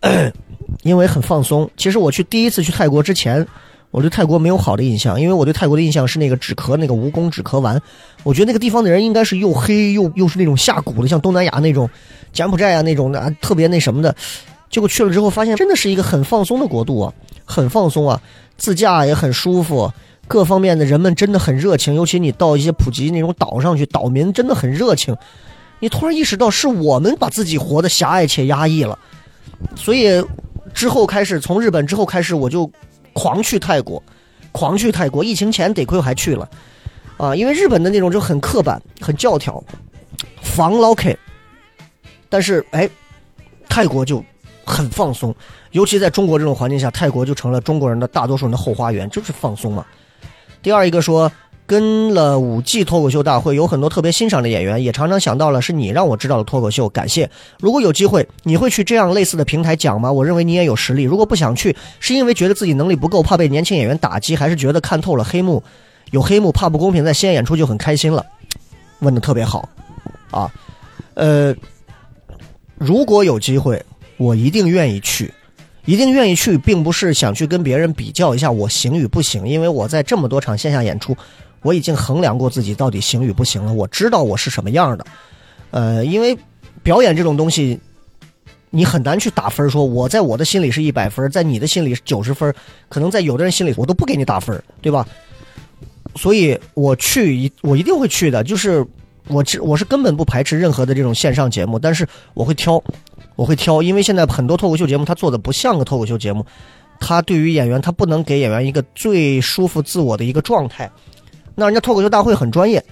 Speaker 4: 因为很放松。其实我去第一次去泰国之前。”我对泰国没有好的印象，因为我对泰国的印象是那个止咳那个蜈蚣止咳丸，我觉得那个地方的人应该是又黑又又是那种下蛊的，像东南亚那种柬埔寨啊那种的特别那什么的。结果去了之后发现真的是一个很放松的国度啊，很放松啊，自驾也很舒服，各方面的人们真的很热情，尤其你到一些普吉那种岛上去，岛民真的很热情。你突然意识到是我们把自己活得狭隘且压抑了，所以之后开始从日本之后开始我就。狂去泰国，狂去泰国。疫情前得亏我还去了，啊，因为日本的那种就很刻板、很教条，防老 K。但是哎，泰国就很放松，尤其在中国这种环境下，泰国就成了中国人的大多数人的后花园，就是放松嘛。第二一个说。跟了五季脱口秀大会，有很多特别欣赏的演员，也常常想到了是你让我知道的脱口秀，感谢。如果有机会，你会去这样类似的平台讲吗？我认为你也有实力。如果不想去，是因为觉得自己能力不够，怕被年轻演员打击，还是觉得看透了黑幕，有黑幕怕不公平，在西安演出就很开心了？问的特别好，啊，呃，如果有机会，我一定愿意去，一定愿意去，并不是想去跟别人比较一下我行与不行，因为我在这么多场线下演出。我已经衡量过自己到底行与不行了，我知道我是什么样的。呃，因为表演这种东西，你很难去打分，说我在我的心里是一百分，在你的心里是九十分，可能在有的人心里我都不给你打分，对吧？所以我去一，我一定会去的。就是我，我是根本不排斥任何的这种线上节目，但是我会挑，我会挑，因为现在很多脱口秀节目他做的不像个脱口秀节目，他对于演员他不能给演员一个最舒服自我的一个状态。那人家脱口秀大会很专业，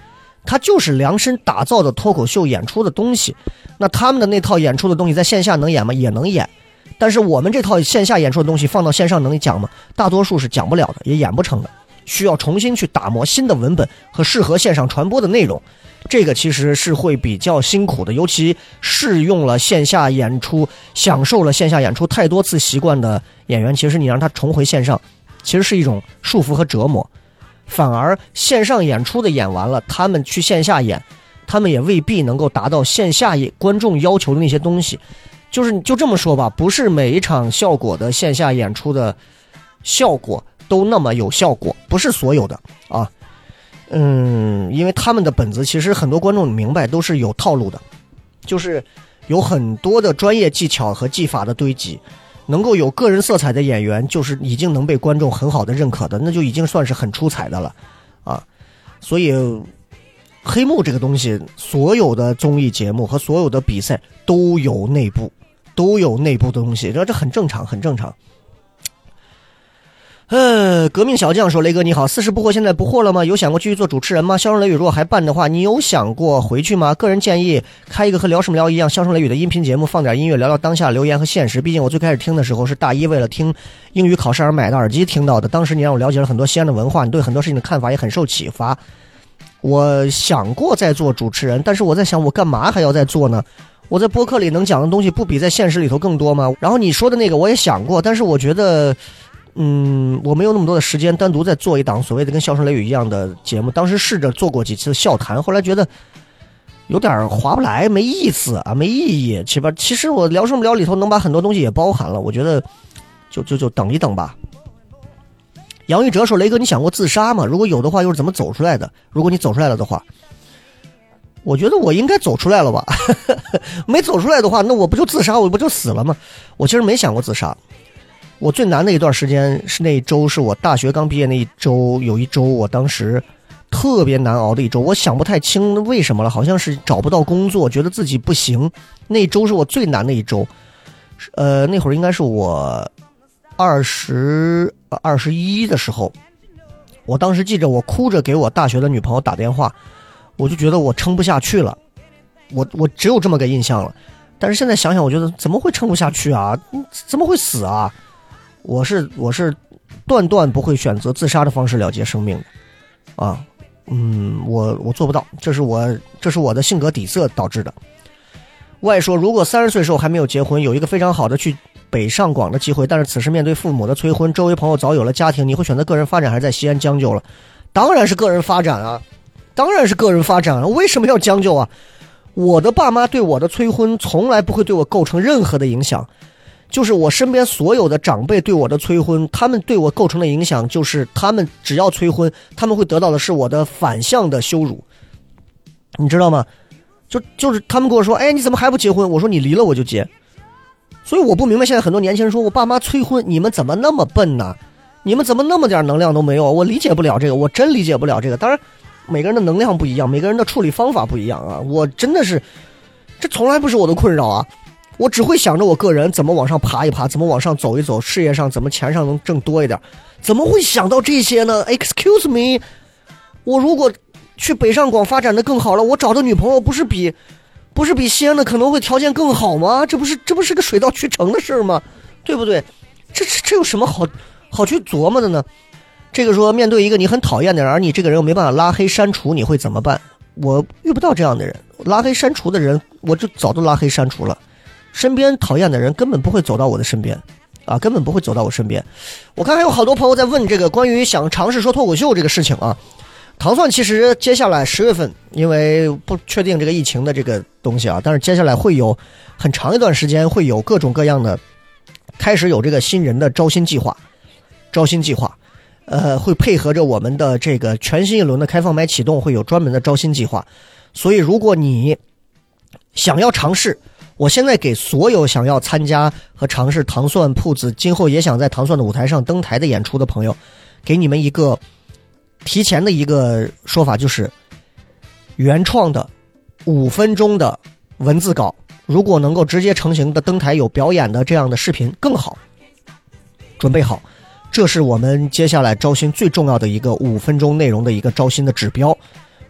Speaker 4: 他就是量身打造的脱口秀演出的东西。那他们的那套演出的东西在线下能演吗？也能演。但是我们这套线下演出的东西放到线上能讲吗？大多数是讲不了的，也演不成的，需要重新去打磨新的文本和适合线上传播的内容。这个其实是会比较辛苦的，尤其适用了线下演出、享受了线下演出太多次习惯的演员，其实你让他重回线上，其实是一种束缚和折磨。反而线上演出的演完了，他们去线下演，他们也未必能够达到线下演观众要求的那些东西。就是就这么说吧，不是每一场效果的线下演出的效果都那么有效果，不是所有的啊。嗯，因为他们的本子其实很多观众明白都是有套路的，就是有很多的专业技巧和技法的堆积。能够有个人色彩的演员，就是已经能被观众很好的认可的，那就已经算是很出彩的了，啊，所以黑幕这个东西，所有的综艺节目和所有的比赛都有内部，都有内部的东西，这这很正常，很正常。呃，革命小将说：“雷哥你好，四十不惑现在不惑了吗？有想过继续做主持人吗？笑声雷雨如果还办的话，你有想过回去吗？个人建议开一个和聊什么聊一样，笑声雷雨的音频节目，放点音乐，聊聊当下留言和现实。毕竟我最开始听的时候是大一为了听英语考试而买的耳机听到的，当时你让我了解了很多西安的文化，你对很多事情的看法也很受启发。我想过再做主持人，但是我在想，我干嘛还要再做呢？我在播客里能讲的东西不比在现实里头更多吗？然后你说的那个我也想过，但是我觉得。”嗯，我没有那么多的时间单独再做一档所谓的跟笑声雷雨一样的节目。当时试着做过几次笑谈，后来觉得有点划不来，没意思啊，没意义。其吧，其实我聊什么聊里头能把很多东西也包含了。我觉得就就就等一等吧。杨玉哲说：“雷哥，你想过自杀吗？如果有的话，又是怎么走出来的？如果你走出来了的话，我觉得我应该走出来了吧？没走出来的话，那我不就自杀，我不就死了吗？我其实没想过自杀。我最难的一段时间是那一周，是我大学刚毕业那一周，有一周我当时特别难熬的一周，我想不太清为什么了，好像是找不到工作，觉得自己不行。那一周是我最难的一周，呃，那会儿应该是我二十二十一的时候，我当时记着，我哭着给我大学的女朋友打电话，我就觉得我撑不下去了，我我只有这么个印象了。但是现在想想，我觉得怎么会撑不下去啊？怎么会死啊？我是我是断断不会选择自杀的方式了结生命的，啊，嗯，我我做不到，这是我这是我的性格底色导致的。外说，如果三十岁时候还没有结婚，有一个非常好的去北上广的机会，但是此时面对父母的催婚，周围朋友早有了家庭，你会选择个人发展还是在西安将就了？当然是个人发展啊，当然是个人发展了。为什么要将就啊？我的爸妈对我的催婚从来不会对我构成任何的影响。就是我身边所有的长辈对我的催婚，他们对我构成的影响，就是他们只要催婚，他们会得到的是我的反向的羞辱，你知道吗？就就是他们跟我说，哎，你怎么还不结婚？我说你离了我就结。所以我不明白现在很多年轻人说我爸妈催婚，你们怎么那么笨呢？你们怎么那么点能量都没有？我理解不了这个，我真理解不了这个。当然，每个人的能量不一样，每个人的处理方法不一样啊。我真的是，这从来不是我的困扰啊。我只会想着我个人怎么往上爬一爬，怎么往上走一走，事业上怎么钱上能挣多一点，怎么会想到这些呢？Excuse me，我如果去北上广发展的更好了，我找的女朋友不是比不是比西安的可能会条件更好吗？这不是这不是个水到渠成的事儿吗？对不对？这这这有什么好好去琢磨的呢？这个说面对一个你很讨厌的人，而你这个人又没办法拉黑删除，你会怎么办？我遇不到这样的人，拉黑删除的人我就早都拉黑删除了。身边讨厌的人根本不会走到我的身边，啊，根本不会走到我身边。我看还有好多朋友在问这个关于想尝试说脱口秀这个事情啊。糖蒜其实接下来十月份，因为不确定这个疫情的这个东西啊，但是接下来会有很长一段时间会有各种各样的开始有这个新人的招新计划，招新计划，呃，会配合着我们的这个全新一轮的开放麦启动，会有专门的招新计划。所以如果你想要尝试，我现在给所有想要参加和尝试糖蒜铺子，今后也想在糖蒜的舞台上登台的演出的朋友，给你们一个提前的一个说法，就是原创的五分钟的文字稿，如果能够直接成型的登台有表演的这样的视频更好。准备好，这是我们接下来招新最重要的一个五分钟内容的一个招新的指标。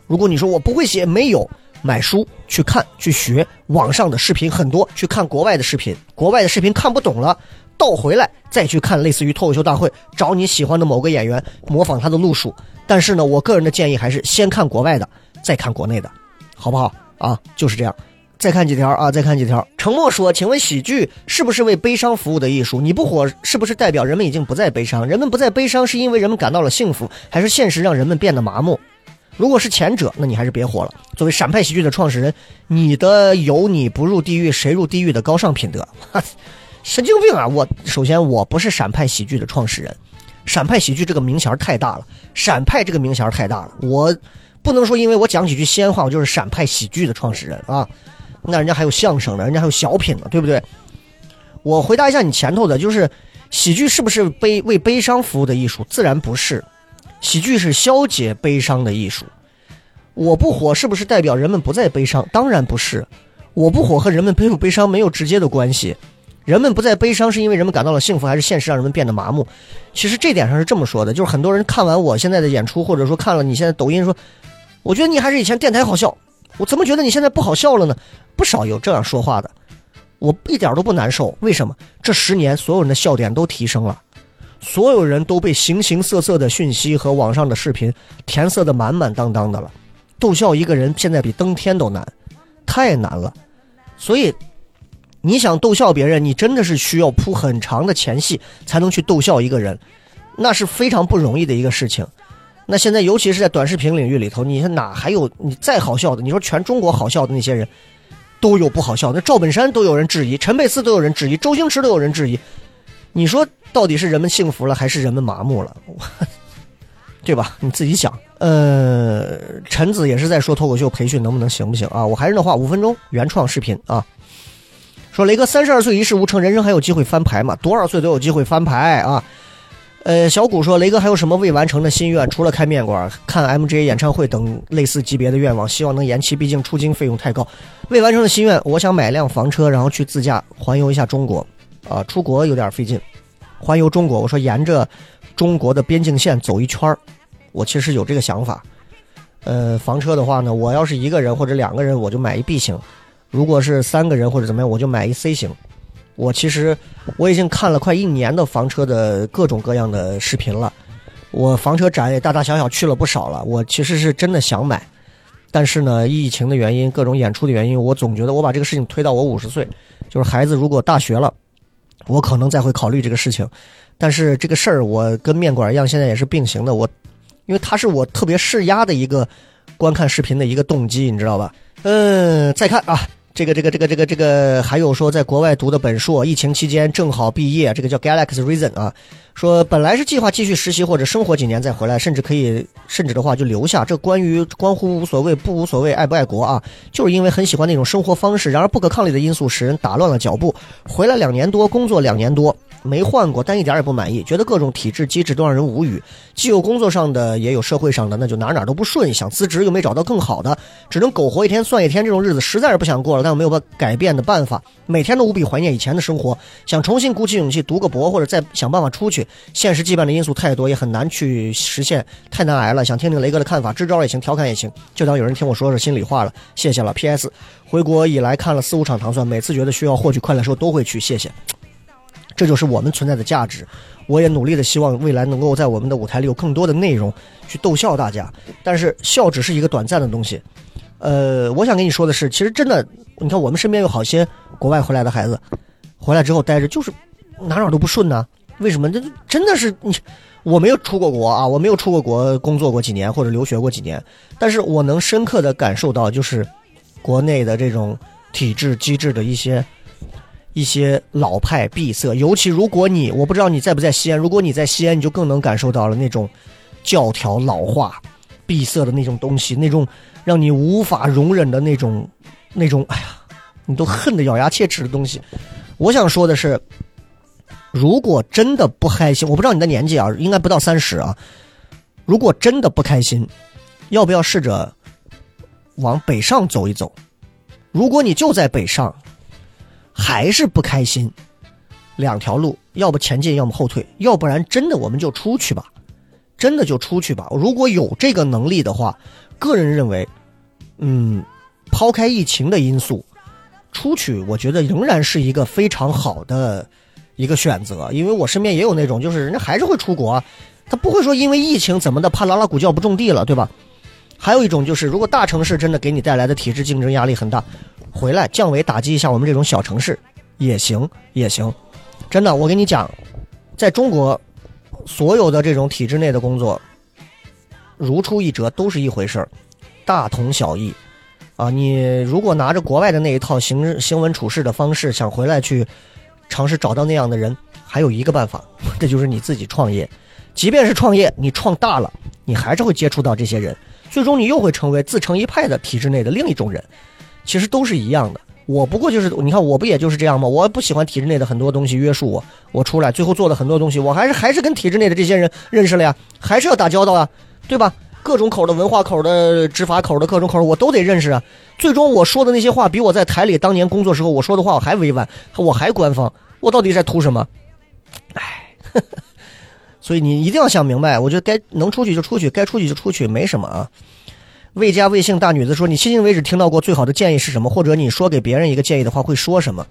Speaker 4: 如果你说我不会写，没有。买书去看去学，网上的视频很多，去看国外的视频，国外的视频看不懂了，倒回来再去看类似于脱口秀大会，找你喜欢的某个演员模仿他的路数。但是呢，我个人的建议还是先看国外的，再看国内的，好不好啊？就是这样。再看几条啊，再看几条。程默说：“请问喜剧是不是为悲伤服务的艺术？你不火是不是代表人们已经不再悲伤？人们不再悲伤是因为人们感到了幸福，还是现实让人们变得麻木？”如果是前者，那你还是别火了。作为陕派喜剧的创始人，你的有你不入地狱谁入地狱的高尚品德，神经病啊！我首先我不是陕派喜剧的创始人，陕派喜剧这个名衔太大了，陕派这个名衔太大了，我不能说因为我讲几句西安话，我就是陕派喜剧的创始人啊。那人家还有相声呢，人家还有小品呢，对不对？我回答一下你前头的，就是喜剧是不是悲为悲伤服务的艺术？自然不是。喜剧是消解悲伤的艺术。我不火是不是代表人们不再悲伤？当然不是。我不火和人们悲不悲伤没有直接的关系。人们不再悲伤是因为人们感到了幸福，还是现实让人们变得麻木？其实这点上是这么说的，就是很多人看完我现在的演出，或者说看了你现在抖音，说，我觉得你还是以前电台好笑。我怎么觉得你现在不好笑了呢？不少有这样说话的，我一点都不难受。为什么？这十年所有人的笑点都提升了。所有人都被形形色色的讯息和网上的视频填塞的满满当当的了，逗笑一个人现在比登天都难，太难了。所以，你想逗笑别人，你真的是需要铺很长的前戏才能去逗笑一个人，那是非常不容易的一个事情。那现在，尤其是在短视频领域里头，你哪还有你再好笑的？你说全中国好笑的那些人，都有不好笑。那赵本山都有人质疑，陈佩斯都有人质疑，周星驰都有人质疑。你说到底是人们幸福了，还是人们麻木了？对吧？你自己想。呃，陈子也是在说脱口秀培训能不能行不行啊？我还是那话，五分钟原创视频啊。说雷哥三十二岁一事无成，人生还有机会翻牌吗？多少岁都有机会翻牌啊。呃，小谷说雷哥还有什么未完成的心愿？除了开面馆、看 MJ 演唱会等类似级别的愿望，希望能延期，毕竟出京费用太高。未完成的心愿，我想买辆房车，然后去自驾环游一下中国。啊，出国有点费劲，环游中国，我说沿着中国的边境线走一圈儿，我其实有这个想法。呃，房车的话呢，我要是一个人或者两个人，我就买一 B 型；如果是三个人或者怎么样，我就买一 C 型。我其实我已经看了快一年的房车的各种各样的视频了，我房车展也大大小小去了不少了。我其实是真的想买，但是呢，疫情的原因，各种演出的原因，我总觉得我把这个事情推到我五十岁，就是孩子如果大学了，我可能再会考虑这个事情。但是这个事儿我跟面馆一样，现在也是并行的。我因为它是我特别释压的一个观看视频的一个动机，你知道吧？嗯，再看啊。这个这个这个这个这个，还有说在国外读的本硕，疫情期间正好毕业，这个叫 Galaxy Reason 啊。说本来是计划继续实习或者生活几年再回来，甚至可以，甚至的话就留下。这关于关乎无所谓不无所谓，爱不爱国啊？就是因为很喜欢那种生活方式。然而不可抗力的因素使人打乱了脚步。回来两年多，工作两年多。没换过，但一点也不满意，觉得各种体制机制都让人无语，既有工作上的，也有社会上的，那就哪哪都不顺。想辞职又没找到更好的，只能苟活一天算一天。这种日子实在是不想过了，但我没有办改变的办法。每天都无比怀念以前的生活，想重新鼓起勇气读个博，或者再想办法出去。现实羁绊的因素太多，也很难去实现，太难挨了。想听听雷哥的看法，支招也行，调侃也行，就当有人听我说说心里话了。谢谢了。P.S. 回国以来看了四五场糖蒜，每次觉得需要获取快乐时候都会去。谢谢。这就是我们存在的价值，我也努力的希望未来能够在我们的舞台里有更多的内容去逗笑大家。但是笑只是一个短暂的东西，呃，我想跟你说的是，其实真的，你看我们身边有好些国外回来的孩子，回来之后待着就是哪哪都不顺呢。为什么？这真的是你，我没有出过国啊，我没有出过国工作过几年或者留学过几年，但是我能深刻的感受到，就是国内的这种体制机制的一些。一些老派闭塞，尤其如果你我不知道你在不在西安，如果你在西安，你就更能感受到了那种教条老化、闭塞的那种东西，那种让你无法容忍的那种那种，哎呀，你都恨得咬牙切齿的东西。我想说的是，如果真的不开心，我不知道你的年纪啊，应该不到三十啊。如果真的不开心，要不要试着往北上走一走？如果你就在北上。还是不开心，两条路，要不前进，要么后退，要不然真的我们就出去吧，真的就出去吧。如果有这个能力的话，个人认为，嗯，抛开疫情的因素，出去我觉得仍然是一个非常好的一个选择。因为我身边也有那种，就是人家还是会出国，他不会说因为疫情怎么的怕拉拉古教不种地了，对吧？还有一种就是，如果大城市真的给你带来的体制竞争压力很大。回来降维打击一下我们这种小城市，也行也行，真的，我跟你讲，在中国，所有的这种体制内的工作，如出一辙，都是一回事儿，大同小异，啊，你如果拿着国外的那一套行行文处事的方式，想回来去尝试找到那样的人，还有一个办法，这就是你自己创业，即便是创业，你创大了，你还是会接触到这些人，最终你又会成为自成一派的体制内的另一种人。其实都是一样的，我不过就是你看，我不也就是这样吗？我不喜欢体制内的很多东西约束我，我出来最后做的很多东西，我还是还是跟体制内的这些人认识了呀，还是要打交道啊，对吧？各种口的文化口的执法口的各种口我都得认识啊。最终我说的那些话，比我在台里当年工作时候我说的话我还委婉，我还官方，我到底在图什么？唉，所以你一定要想明白，我觉得该能出去就出去，该出去就出去，没什么啊。未加微信大女子说：“你迄今为止听到过最好的建议是什么？或者你说给别人一个建议的话会说什么？”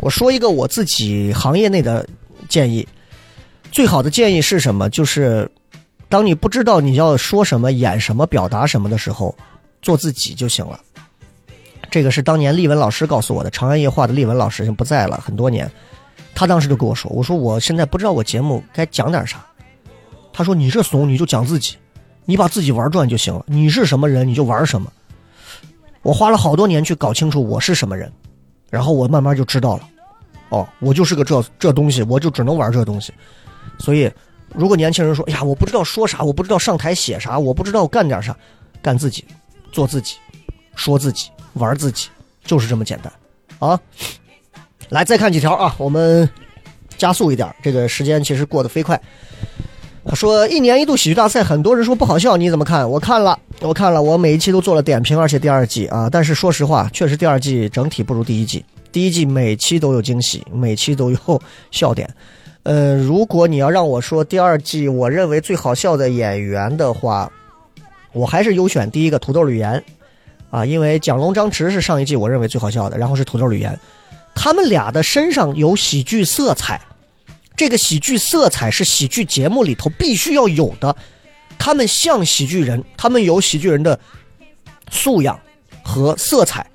Speaker 4: 我说一个我自己行业内的建议，最好的建议是什么？就是当你不知道你要说什么、演什么、表达什么的时候，做自己就行了。这个是当年丽文老师告诉我的，《长安夜话》的丽文老师已经不在了很多年，他当时就跟我说：“我说我现在不知道我节目该讲点啥。”他说：“你这怂，你就讲自己。”你把自己玩转就行了。你是什么人，你就玩什么。我花了好多年去搞清楚我是什么人，然后我慢慢就知道了。哦，我就是个这这东西，我就只能玩这东西。所以如果年轻人说：“哎呀，我不知道说啥，我不知道上台写啥，我不知道干点啥，干自己，做自己，说自己，玩自己，就是这么简单啊！”来，再看几条啊，我们加速一点，这个时间其实过得飞快。他说一年一度喜剧大赛，很多人说不好笑，你怎么看？我看了，我看了，我每一期都做了点评，而且第二季啊，但是说实话，确实第二季整体不如第一季。第一季每期都有惊喜，每期都有笑点。呃，如果你要让我说第二季我认为最好笑的演员的话，我还是优选第一个土豆吕岩啊，因为蒋龙、张弛是上一季我认为最好笑的，然后是土豆吕岩，他们俩的身上有喜剧色彩。这个喜剧色彩是喜剧节目里头必须要有的，他们像喜剧人，他们有喜剧人的素养和色彩。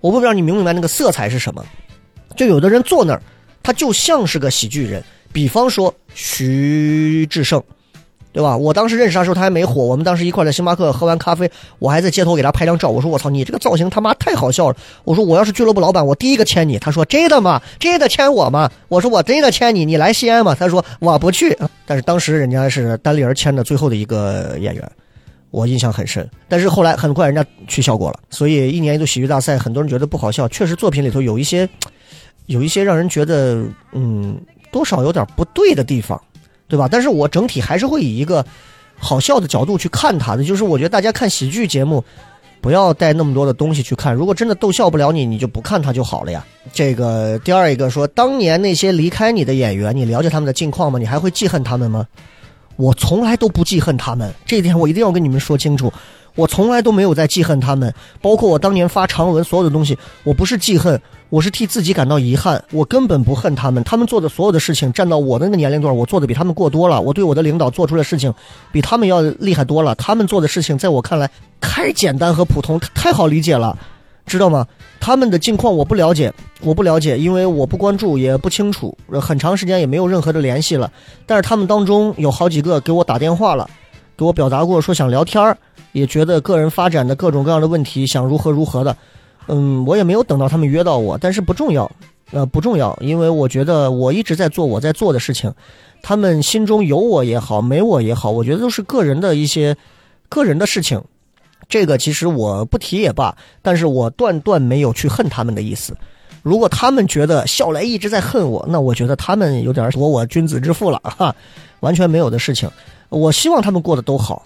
Speaker 4: 我不知道你明不明白那个色彩是什么？就有的人坐那儿，他就像是个喜剧人。比方说徐志胜。对吧？我当时认识他的时候他还没火，我们当时一块在星巴克喝完咖啡，我还在街头给他拍张照。我说我操，你这个造型他妈太好笑了。我说我要是俱乐部老板，我第一个签你。他说真的吗？真的签我吗？我说我真的签你，你来西安吗？他说我不去。但是当时人家是单立人签的最后的一个演员，我印象很深。但是后来很快人家取效果了，所以一年一度喜剧大赛，很多人觉得不好笑，确实作品里头有一些，有一些让人觉得嗯多少有点不对的地方。对吧？但是我整体还是会以一个好笑的角度去看他的，就是我觉得大家看喜剧节目，不要带那么多的东西去看。如果真的逗笑不了你，你就不看他就好了呀。这个第二一个说，当年那些离开你的演员，你了解他们的近况吗？你还会记恨他们吗？我从来都不记恨他们，这一点我一定要跟你们说清楚。我从来都没有在记恨他们，包括我当年发长文所有的东西，我不是记恨，我是替自己感到遗憾。我根本不恨他们，他们做的所有的事情，站到我的那个年龄段，我做的比他们过多了。我对我的领导做出的事情，比他们要厉害多了。他们做的事情，在我看来太简单和普通，太好理解了，知道吗？他们的近况我不了解，我不了解，因为我不关注，也不清楚，很长时间也没有任何的联系了。但是他们当中有好几个给我打电话了，给我表达过说想聊天儿。也觉得个人发展的各种各样的问题，想如何如何的，嗯，我也没有等到他们约到我，但是不重要，呃，不重要，因为我觉得我一直在做我在做的事情，他们心中有我也好，没我也好，我觉得都是个人的一些个人的事情，这个其实我不提也罢，但是我断断没有去恨他们的意思。如果他们觉得笑来一直在恨我，那我觉得他们有点我我君子之腹了哈，完全没有的事情。我希望他们过得都好。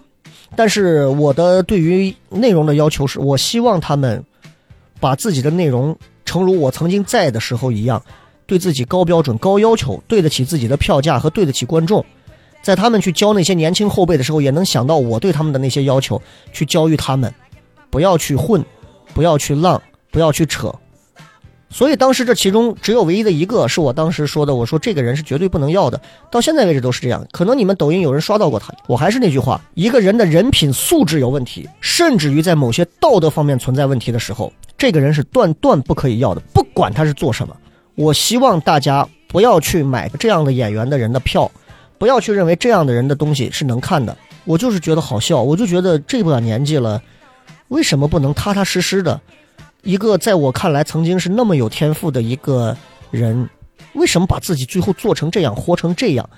Speaker 4: 但是我的对于内容的要求是，我希望他们把自己的内容，诚如我曾经在的时候一样，对自己高标准、高要求，对得起自己的票价和对得起观众。在他们去教那些年轻后辈的时候，也能想到我对他们的那些要求，去教育他们，不要去混，不要去浪，不要去扯。所以当时这其中只有唯一的一个是我当时说的，我说这个人是绝对不能要的。到现在为止都是这样。可能你们抖音有人刷到过他，我还是那句话：一个人的人品素质有问题，甚至于在某些道德方面存在问题的时候，这个人是断断不可以要的，不管他是做什么。我希望大家不要去买这样的演员的人的票，不要去认为这样的人的东西是能看的。我就是觉得好笑，我就觉得这把年纪了，为什么不能踏踏实实的？一个在我看来曾经是那么有天赋的一个人，为什么把自己最后做成这样，活成这样？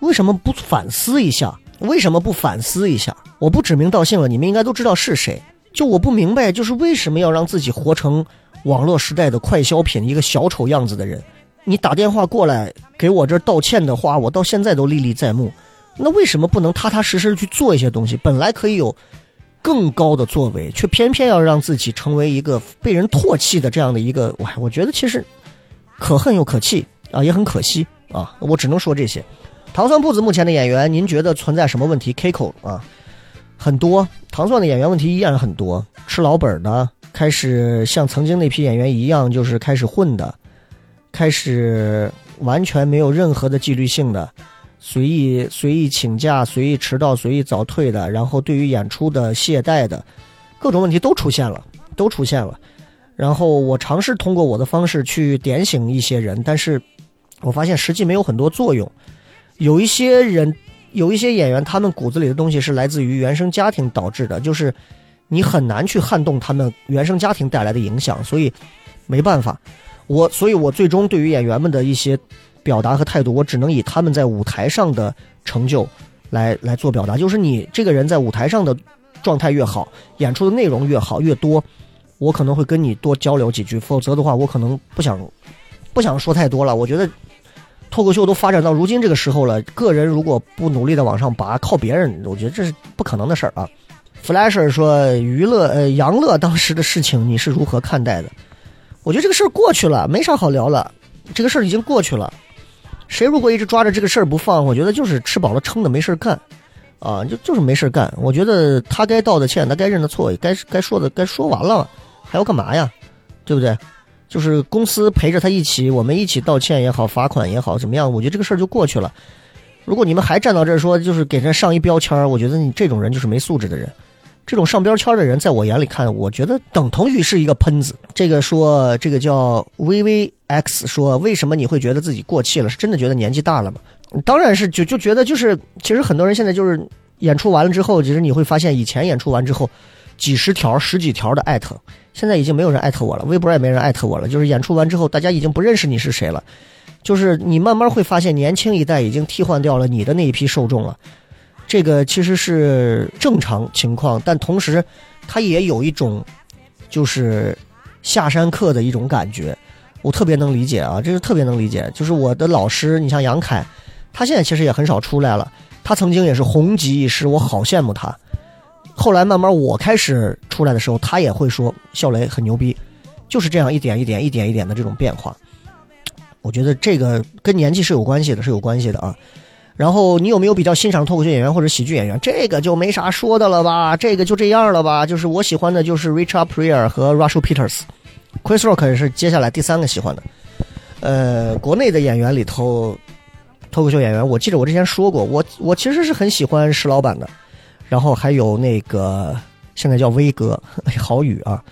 Speaker 4: 为什么不反思一下？为什么不反思一下？我不指名道姓了，你们应该都知道是谁。就我不明白，就是为什么要让自己活成网络时代的快消品，一个小丑样子的人？你打电话过来给我这道歉的话，我到现在都历历在目。那为什么不能踏踏实实去做一些东西？本来可以有。更高的作为，却偏偏要让自己成为一个被人唾弃的这样的一个，哇！我觉得其实可恨又可气啊，也很可惜啊。我只能说这些。糖蒜铺子目前的演员，您觉得存在什么问题？Kiko 啊，很多糖蒜的演员问题依然很多，吃老本的，开始像曾经那批演员一样，就是开始混的，开始完全没有任何的纪律性的。随意随意请假、随意迟到、随意早退的，然后对于演出的懈怠的，各种问题都出现了，都出现了。然后我尝试通过我的方式去点醒一些人，但是我发现实际没有很多作用。有一些人，有一些演员，他们骨子里的东西是来自于原生家庭导致的，就是你很难去撼动他们原生家庭带来的影响，所以没办法。我，所以我最终对于演员们的一些。表达和态度，我只能以他们在舞台上的成就来来做表达。就是你这个人在舞台上的状态越好，演出的内容越好越多，我可能会跟你多交流几句。否则的话，我可能不想不想说太多了。我觉得脱口秀都发展到如今这个时候了，个人如果不努力的往上拔，靠别人，我觉得这是不可能的事儿啊。Flasher 说：“娱乐呃，杨乐当时的事情你是如何看待的？”我觉得这个事儿过去了，没啥好聊了。这个事儿已经过去了。谁如果一直抓着这个事儿不放，我觉得就是吃饱了撑的没事儿干，啊，就就是没事儿干。我觉得他该道的歉，他该认的错，该该说的该说完了，还要干嘛呀？对不对？就是公司陪着他一起，我们一起道歉也好，罚款也好，怎么样？我觉得这个事儿就过去了。如果你们还站到这儿说，就是给人上一标签儿，我觉得你这种人就是没素质的人。这种上标签的人，在我眼里看，我觉得等同于是一个喷子。这个说，这个叫 VVX 说，为什么你会觉得自己过气了？是真的觉得年纪大了吗？当然是，就就觉得就是，其实很多人现在就是演出完了之后，其实你会发现，以前演出完之后，几十条、十几条的艾特，现在已经没有人艾特我了，微博也没人艾特我了。就是演出完之后，大家已经不认识你是谁了。就是你慢慢会发现，年轻一代已经替换掉了你的那一批受众了。这个其实是正常情况，但同时，他也有一种，就是下山客的一种感觉，我特别能理解啊，这是特别能理解。就是我的老师，你像杨凯，他现在其实也很少出来了，他曾经也是红极一时，我好羡慕他。后来慢慢我开始出来的时候，他也会说笑雷很牛逼，就是这样一点一点、一点一点的这种变化。我觉得这个跟年纪是有关系的，是有关系的啊。然后你有没有比较欣赏脱口秀演员或者喜剧演员？这个就没啥说的了吧，这个就这样了吧。就是我喜欢的就是 Richard Pryor 和 Russell Peters，Chris Rock 是接下来第三个喜欢的。呃，国内的演员里头，脱口秀演员，我记得我之前说过，我我其实是很喜欢石老板的。然后还有那个现在叫威哥，郝宇啊，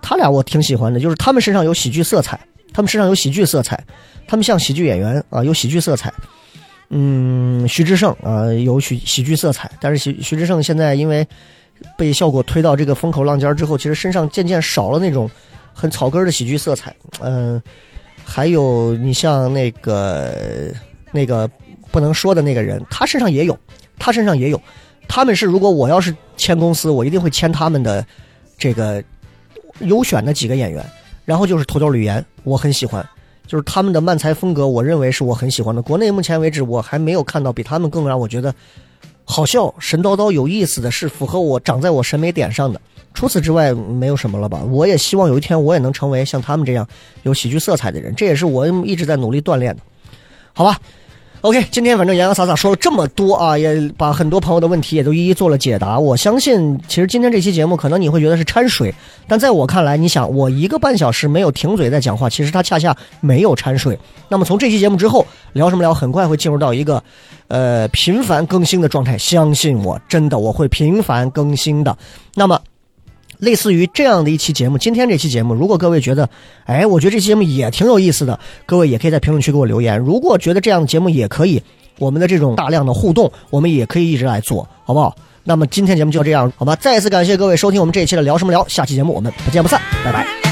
Speaker 4: 他俩我挺喜欢的，就是他们身上有喜剧色彩，他们身上有喜剧色彩，他们像喜剧演员啊，有喜剧色彩。嗯，徐志胜啊，有喜喜剧色彩，但是徐徐志胜现在因为被效果推到这个风口浪尖之后，其实身上渐渐少了那种很草根的喜剧色彩。嗯，还有你像那个那个不能说的那个人，他身上也有，他身上也有。他们是如果我要是签公司，我一定会签他们的这个优选的几个演员。然后就是头条吕岩，我很喜欢。就是他们的漫才风格，我认为是我很喜欢的。国内目前为止，我还没有看到比他们更让我觉得好笑、神叨叨、有意思的是符合我长在我审美点上的。除此之外，没有什么了吧？我也希望有一天我也能成为像他们这样有喜剧色彩的人，这也是我一直在努力锻炼的。好吧。OK，今天反正洋洋洒洒说了这么多啊，也把很多朋友的问题也都一一做了解答。我相信，其实今天这期节目可能你会觉得是掺水，但在我看来，你想我一个半小时没有停嘴在讲话，其实它恰恰没有掺水。那么从这期节目之后聊什么聊，很快会进入到一个呃频繁更新的状态。相信我，真的我会频繁更新的。那么。类似于这样的一期节目，今天这期节目，如果各位觉得，哎，我觉得这期节目也挺有意思的，各位也可以在评论区给我留言。如果觉得这样的节目也可以，我们的这种大量的互动，我们也可以一直来做，好不好？那么今天节目就这样，好吧？再次感谢各位收听我们这一期的聊什么聊，下期节目我们不见不散，拜拜。